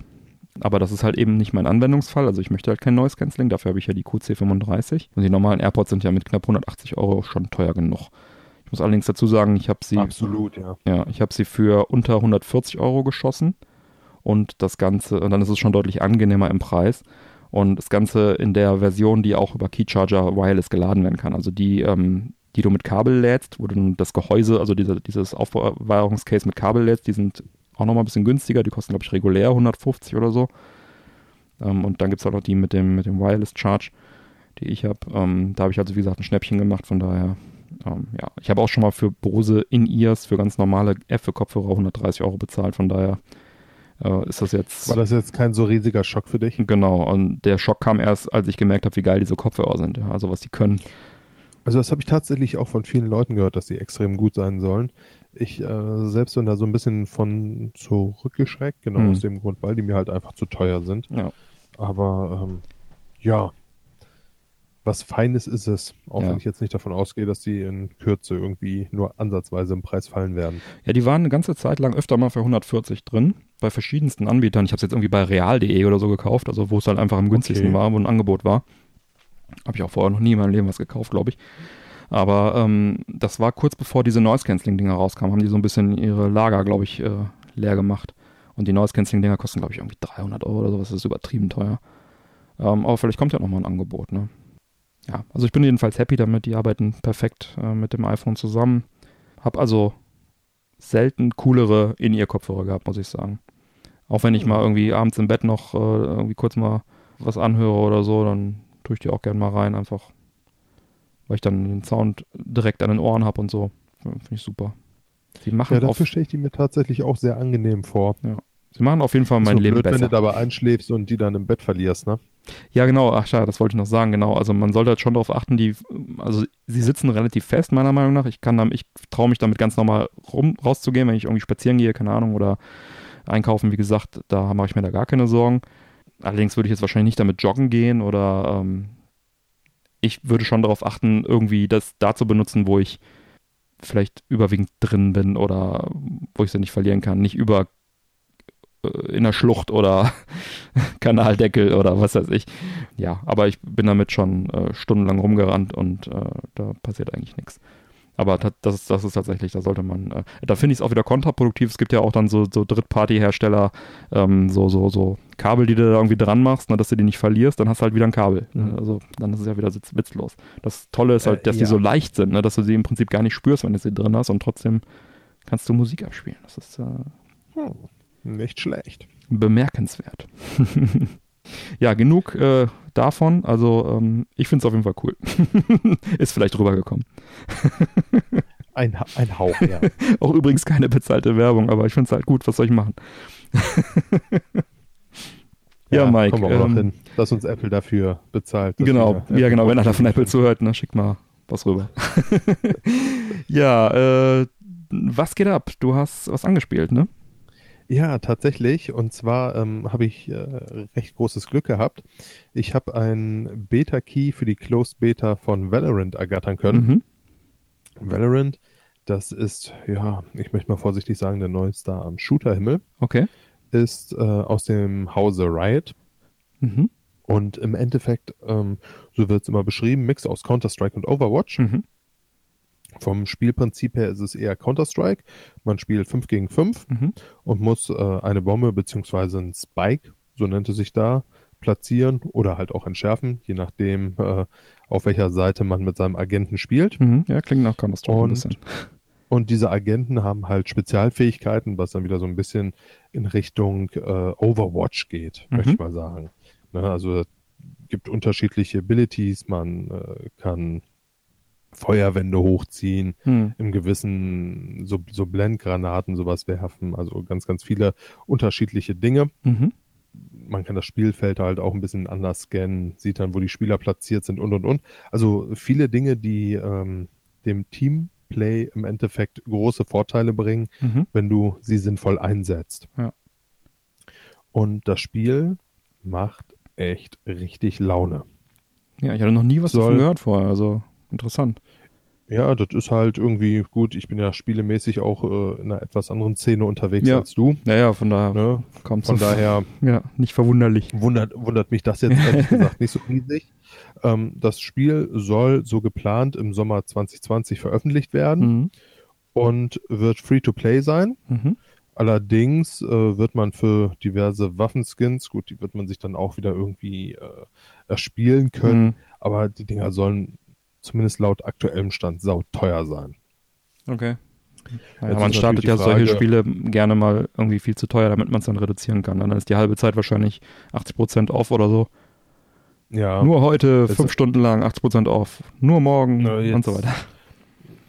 Aber das ist halt eben nicht mein Anwendungsfall. Also ich möchte halt kein Noise Cancelling. Dafür habe ich ja die QC35. Und die normalen AirPods sind ja mit knapp 180 Euro schon teuer genug. Ich muss allerdings dazu sagen, ich habe sie, Absolut, ja. ja, ich habe sie für unter 140 Euro geschossen. Und das Ganze, und dann ist es schon deutlich angenehmer im Preis. Und das Ganze in der Version, die auch über Keycharger Wireless geladen werden kann. Also die, ähm, die du mit Kabel lädst, wo du das Gehäuse, also diese, dieses Aufbewahrungscase mit Kabel lädst, die sind auch nochmal ein bisschen günstiger. Die kosten, glaube ich, regulär 150 oder so. Ähm, und dann gibt es auch noch die mit dem, mit dem Wireless Charge, die ich habe. Ähm, da habe ich also, wie gesagt, ein Schnäppchen gemacht. Von daher, ähm, ja. Ich habe auch schon mal für Bose In-Ears, für ganz normale F für Kopfhörer 130 Euro bezahlt. Von daher äh, ist das jetzt. War das jetzt kein so riesiger Schock für dich? Genau. Und der Schock kam erst, als ich gemerkt habe, wie geil diese Kopfhörer sind. Ja, also was die können. Also das habe ich tatsächlich auch von vielen Leuten gehört, dass die extrem gut sein sollen. Ich äh, selbst bin da so ein bisschen von zurückgeschreckt, genau Hm. aus dem Grund, weil die mir halt einfach zu teuer sind. Ja. Aber ähm, ja, was Feines ist es, auch Ja. wenn ich jetzt nicht davon ausgehe, dass die in Kürze irgendwie nur ansatzweise im Preis fallen werden. Ja, die waren eine ganze Zeit lang öfter mal für 140 drin, bei verschiedensten Anbietern. Ich habe es jetzt irgendwie bei real.de oder so gekauft, also wo es halt einfach am günstigsten Okay. war, wo ein Angebot war. Habe ich auch vorher noch nie in meinem Leben was gekauft, glaube ich. Aber ähm, das war kurz bevor diese Noise-Canceling-Dinger rauskamen, haben die so ein bisschen ihre Lager, glaube ich, äh, leer gemacht. Und die Noise-Canceling-Dinger kosten, glaube ich, irgendwie 300 Euro oder sowas. Das ist übertrieben teuer. Ähm, aber vielleicht kommt ja noch mal ein Angebot, ne? Ja, also ich bin jedenfalls happy damit. Die arbeiten perfekt äh, mit dem iPhone zusammen. Hab also selten coolere In-Ear-Kopfhörer gehabt, muss ich sagen. Auch wenn ich mal irgendwie abends im Bett noch äh, irgendwie kurz mal was anhöre oder so, dann tue ich die auch gerne mal rein, einfach weil ich dann den Sound direkt an den Ohren habe und so. Finde ich super. Sie machen, Ja, dafür stelle ich die mir tatsächlich auch sehr angenehm vor. sie machen auf jeden Fall mein so Leben blöd, wenn besser. du dabei einschläfst und die dann im Bett verlierst, ne? Ja, genau, ach schade, das wollte ich noch sagen, genau. Also man sollte halt schon darauf achten, die, also sie sitzen relativ fest, meiner Meinung nach. Ich kann dann, ich traue mich damit ganz normal rum, rauszugehen, wenn ich irgendwie spazieren gehe, keine Ahnung, oder einkaufen, wie gesagt, da mache ich mir da gar keine Sorgen. Allerdings würde ich jetzt wahrscheinlich nicht damit joggen gehen oder ähm, ich würde schon darauf achten, irgendwie das da zu benutzen, wo ich vielleicht überwiegend drin bin oder wo ich sie nicht verlieren kann. Nicht über in der Schlucht oder Kanaldeckel oder was weiß ich. Ja, aber ich bin damit schon äh, stundenlang rumgerannt und äh, da passiert eigentlich nichts. Aber das ist, das ist tatsächlich, da sollte man, äh, da finde ich es auch wieder kontraproduktiv. Es gibt ja auch dann so, so Drittparty-Hersteller, ähm, so, so, so Kabel, die du da irgendwie dran machst, ne, dass du die nicht verlierst, dann hast du halt wieder ein Kabel. Ne? Also dann ist es ja wieder witzlos. Das Tolle ist halt, Äh, dass die ja. so leicht sind, ne, dass du sie im Prinzip gar nicht spürst, wenn du sie drin hast und trotzdem kannst du Musik abspielen. Das ist äh, Hm, nicht schlecht. bemerkenswert. ja, genug äh, davon. Also ähm, ich finde es auf jeden Fall cool. Ist vielleicht rübergekommen. Ein, ein Hauch, ja. Auch übrigens keine bezahlte Werbung, aber ich finde es halt gut. Was soll ich machen? Ja, Mike, Kommen wir auch ähm, noch hin, dass uns Apple dafür bezahlt. Genau, ja genau, wenn einer von Apple zuhört, ne, schickt mal was rüber. ja, äh, was geht ab? Du hast was angespielt, ne? Ja, tatsächlich. Und zwar ähm, habe ich äh, recht großes Glück gehabt. Ich habe einen Beta-Key für die Closed Beta von Valorant ergattern können. Mhm. Valorant, das ist, ja, ich möchte mal vorsichtig sagen, der neue Star am Shooterhimmel, Okay. ist äh, aus dem Hause Riot. Mhm. Und im Endeffekt, ähm, so wird es immer beschrieben, Mix aus Counter-Strike und Overwatch. Mhm. Vom Spielprinzip her ist es eher Counter-Strike. Man spielt 5 gegen 5 Mhm. und muss äh, eine Bombe beziehungsweise ein Spike, so nennt es sich da, platzieren oder halt auch entschärfen, je nachdem, äh, auf welcher Seite man mit seinem Agenten spielt. Mhm. Ja, klingt nach Counter-Strike ein Und bisschen. Und diese Agenten haben halt Spezialfähigkeiten, was dann wieder so ein bisschen in Richtung äh, Overwatch geht, Mhm. möchte ich mal sagen. Ne, also es gibt unterschiedliche Abilities, man äh, kann Feuerwände hochziehen, Mhm. im gewissen so, so Blendgranaten sowas werfen, also ganz, ganz viele unterschiedliche Dinge. Mhm. Man kann das Spielfeld halt auch ein bisschen anders scannen, sieht dann, wo die Spieler platziert sind und und und. Also viele Dinge, die ähm, dem Teamplay im Endeffekt große Vorteile bringen, Mhm. wenn du sie sinnvoll einsetzt. Ja. Und das Spiel macht echt richtig Laune. Ja, ich hatte noch nie was Soll- davon gehört vorher, also interessant. Ja, das ist halt irgendwie gut. Ich bin ja spielemäßig auch äh, in einer etwas anderen Szene unterwegs Ja. als du. Naja, von daher Ne? kommt Von daher Ja, nicht verwunderlich. wundert, wundert mich das jetzt ehrlich gesagt nicht so riesig. Ähm, das Spiel soll so geplant im Sommer 2020 veröffentlicht werden Mhm. und wird free to play sein. Mhm. Allerdings äh, wird man für diverse Waffenskins, gut, die wird man sich dann auch wieder irgendwie äh, erspielen können, Mhm. aber die Dinger sollen zumindest laut aktuellem Stand sauteuer sein. Okay. Ja, Jetzt man startet ja die solche Frage- Spiele gerne mal irgendwie viel zu teuer, damit man es dann reduzieren kann. Dann ist die halbe Zeit wahrscheinlich 80% off oder so. Ja, Nur heute fünf Stunden lang 80% off. Nur morgen Na, jetzt- und so weiter.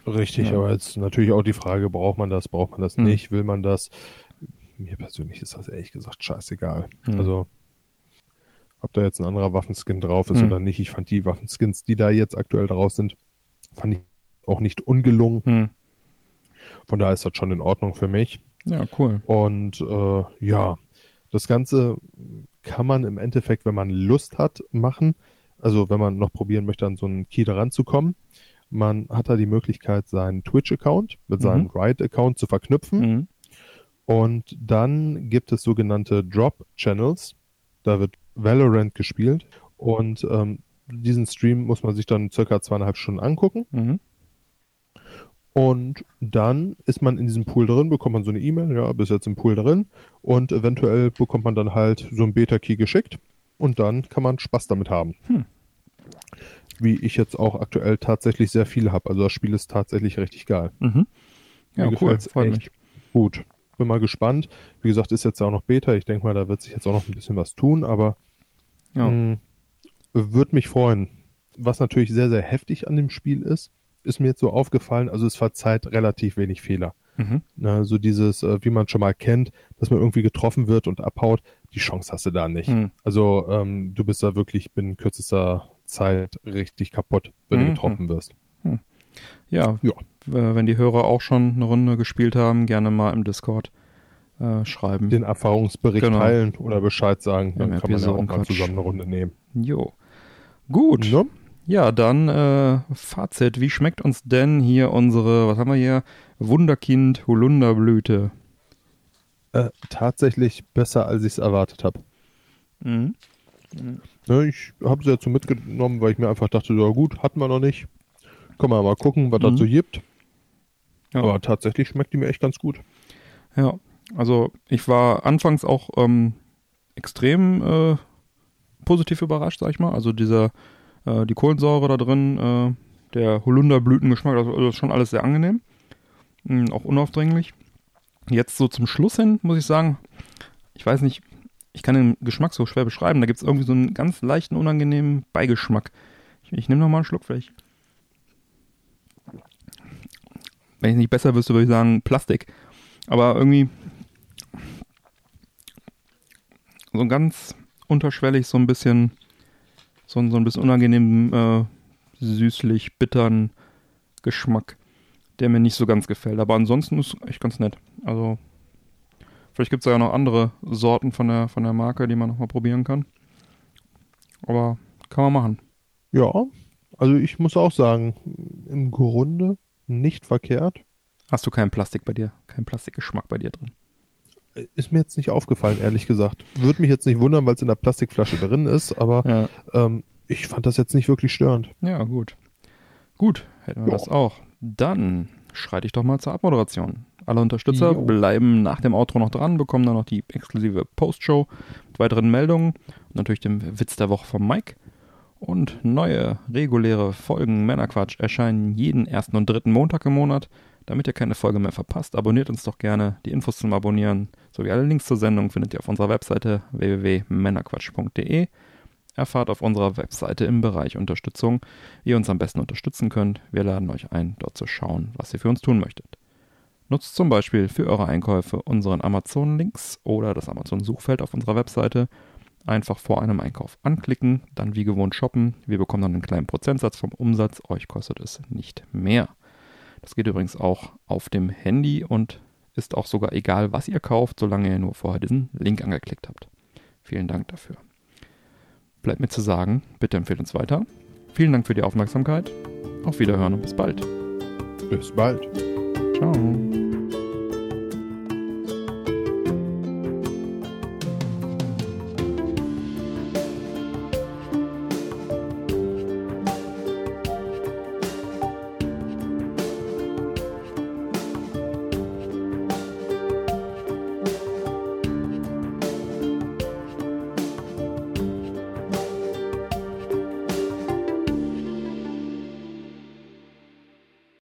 richtig, Ja. aber jetzt natürlich auch die Frage, braucht man das, braucht man das Hm. nicht, will man das? Mir persönlich ist das ehrlich gesagt scheißegal. Hm. Also, ob da jetzt ein anderer Waffenskin drauf ist Hm. oder nicht, ich fand die Waffenskins, die da jetzt aktuell draus sind, fand ich auch nicht ungelungen. Hm. Von daher ist das schon in Ordnung für mich. Ja, cool. Und äh, ja, das Ganze kann man im Endeffekt, wenn man Lust hat, machen. Also wenn man noch probieren möchte, an so einen Key ranzukommen. Man hat da die Möglichkeit, seinen Twitch-Account mit Mhm. seinem Riot-Account zu verknüpfen. Mhm. Und dann gibt es sogenannte Drop-Channels. Da wird Valorant gespielt. Und ähm, diesen Stream muss man sich dann circa zweieinhalb Stunden angucken. Mhm. Und dann ist man in diesem Pool drin, bekommt man so eine E-Mail, ja, bis jetzt im Pool drin. Und eventuell bekommt man dann halt so einen Beta-Key geschickt. Und dann kann man Spaß damit haben. Hm. Wie ich jetzt auch aktuell tatsächlich sehr viele habe. Also das Spiel ist tatsächlich richtig geil. Mhm. Ja, Mir cool. Freut echt mich. Gut. Bin mal gespannt. Wie gesagt, ist jetzt auch noch Beta. Ich denke mal, da wird sich jetzt auch noch ein bisschen was tun, aber Ja. mh, würde mich freuen. Was natürlich sehr, sehr heftig an dem Spiel ist, ist mir jetzt so aufgefallen. Also es verzeiht relativ wenig Fehler. Mhm. Ne, so dieses, äh, wie man schon mal kennt, dass man irgendwie getroffen wird und abhaut, die Chance hast du da nicht. Mhm. Also ähm, du bist da wirklich binnen kürzester Zeit richtig kaputt, wenn Mhm. du getroffen wirst. Ja, Ja. wenn die Hörer auch schon eine Runde gespielt haben, gerne mal im Discord äh, schreiben. Den Erfahrungsbericht Genau. teilen oder Bescheid sagen, dann Im kann man ja auch mal zusammen eine Runde nehmen. Jo. Gut. Ne? Ja, dann äh, Fazit. Wie schmeckt uns denn hier unsere, was haben wir hier? Wunderkind Holunderblüte. Äh, tatsächlich besser, als ich es erwartet habe. Mhm. Ne, ich habe sie so mitgenommen, weil ich mir einfach dachte, ja gut, hatten wir noch nicht. Können wir mal gucken, was Mhm. das so gibt. Ja. Aber tatsächlich schmeckt die mir echt ganz gut. Ja, also ich war anfangs auch ähm, extrem äh, positiv überrascht, sag ich mal. Also dieser, äh, die Kohlensäure da drin, äh, der Holunderblütengeschmack, also das ist schon alles sehr angenehm. Mm, auch unaufdringlich. Jetzt so zum Schluss hin, muss ich sagen, ich weiß nicht, ich kann den Geschmack so schwer beschreiben. Da gibt es irgendwie so einen ganz leichten, unangenehmen Beigeschmack. Ich, ich nehme noch mal einen Schluck vielleicht. Wenn ich nicht besser wüsste, würde ich sagen Plastik. Aber irgendwie so ganz unterschwellig so ein bisschen so, ein- so ein bisschen unangenehmen äh, süßlich bitteren Geschmack, der mir nicht so ganz gefällt. Aber ansonsten ist echt ganz nett. Also vielleicht gibt es ja noch andere Sorten von der von der Marke, die man noch mal probieren kann. Aber kann man machen. Ja, also ich muss auch sagen, im Grunde nicht verkehrt. Hast du kein Plastik bei dir? Kein Plastikgeschmack bei dir drin? Ist mir jetzt nicht aufgefallen, ehrlich gesagt. Würde mich jetzt nicht wundern, weil es in der Plastikflasche drin ist, aber Ja. ähm, ich fand das jetzt nicht wirklich störend. Ja, gut. Gut, hätten wir Ja. das auch. Dann schreite ich doch mal zur Abmoderation. Alle Unterstützer Jo. bleiben nach dem Outro noch dran, bekommen dann noch die exklusive Postshow mit weiteren Meldungen und natürlich dem Witz der Woche vom Mike. Und neue reguläre Folgen Männerquatsch erscheinen jeden ersten und dritten Montag im Monat. Damit ihr keine Folge mehr verpasst, abonniert uns doch gerne. Die Infos zum Abonnieren sowie alle Links zur Sendung findet ihr auf unserer Webseite www.männerquatsch.de. Erfahrt auf unserer Webseite im Bereich Unterstützung, wie ihr uns am besten unterstützen könnt. Wir laden euch ein, dort zu schauen, was ihr für uns tun möchtet. Nutzt zum Beispiel für eure Einkäufe unseren Amazon-Links oder das Amazon-Suchfeld auf unserer Webseite. Einfach vor einem Einkauf anklicken, dann wie gewohnt shoppen. Wir bekommen dann einen kleinen Prozentsatz vom Umsatz. Euch kostet es nicht mehr. Das geht übrigens auch auf dem Handy und ist auch sogar egal, was ihr kauft, solange ihr nur vorher diesen Link angeklickt habt. Vielen Dank dafür. Bleibt mir zu sagen, bitte empfehlt uns weiter. Vielen Dank für die Aufmerksamkeit. Auf Wiederhören und bis bald. Bis bald. Ciao.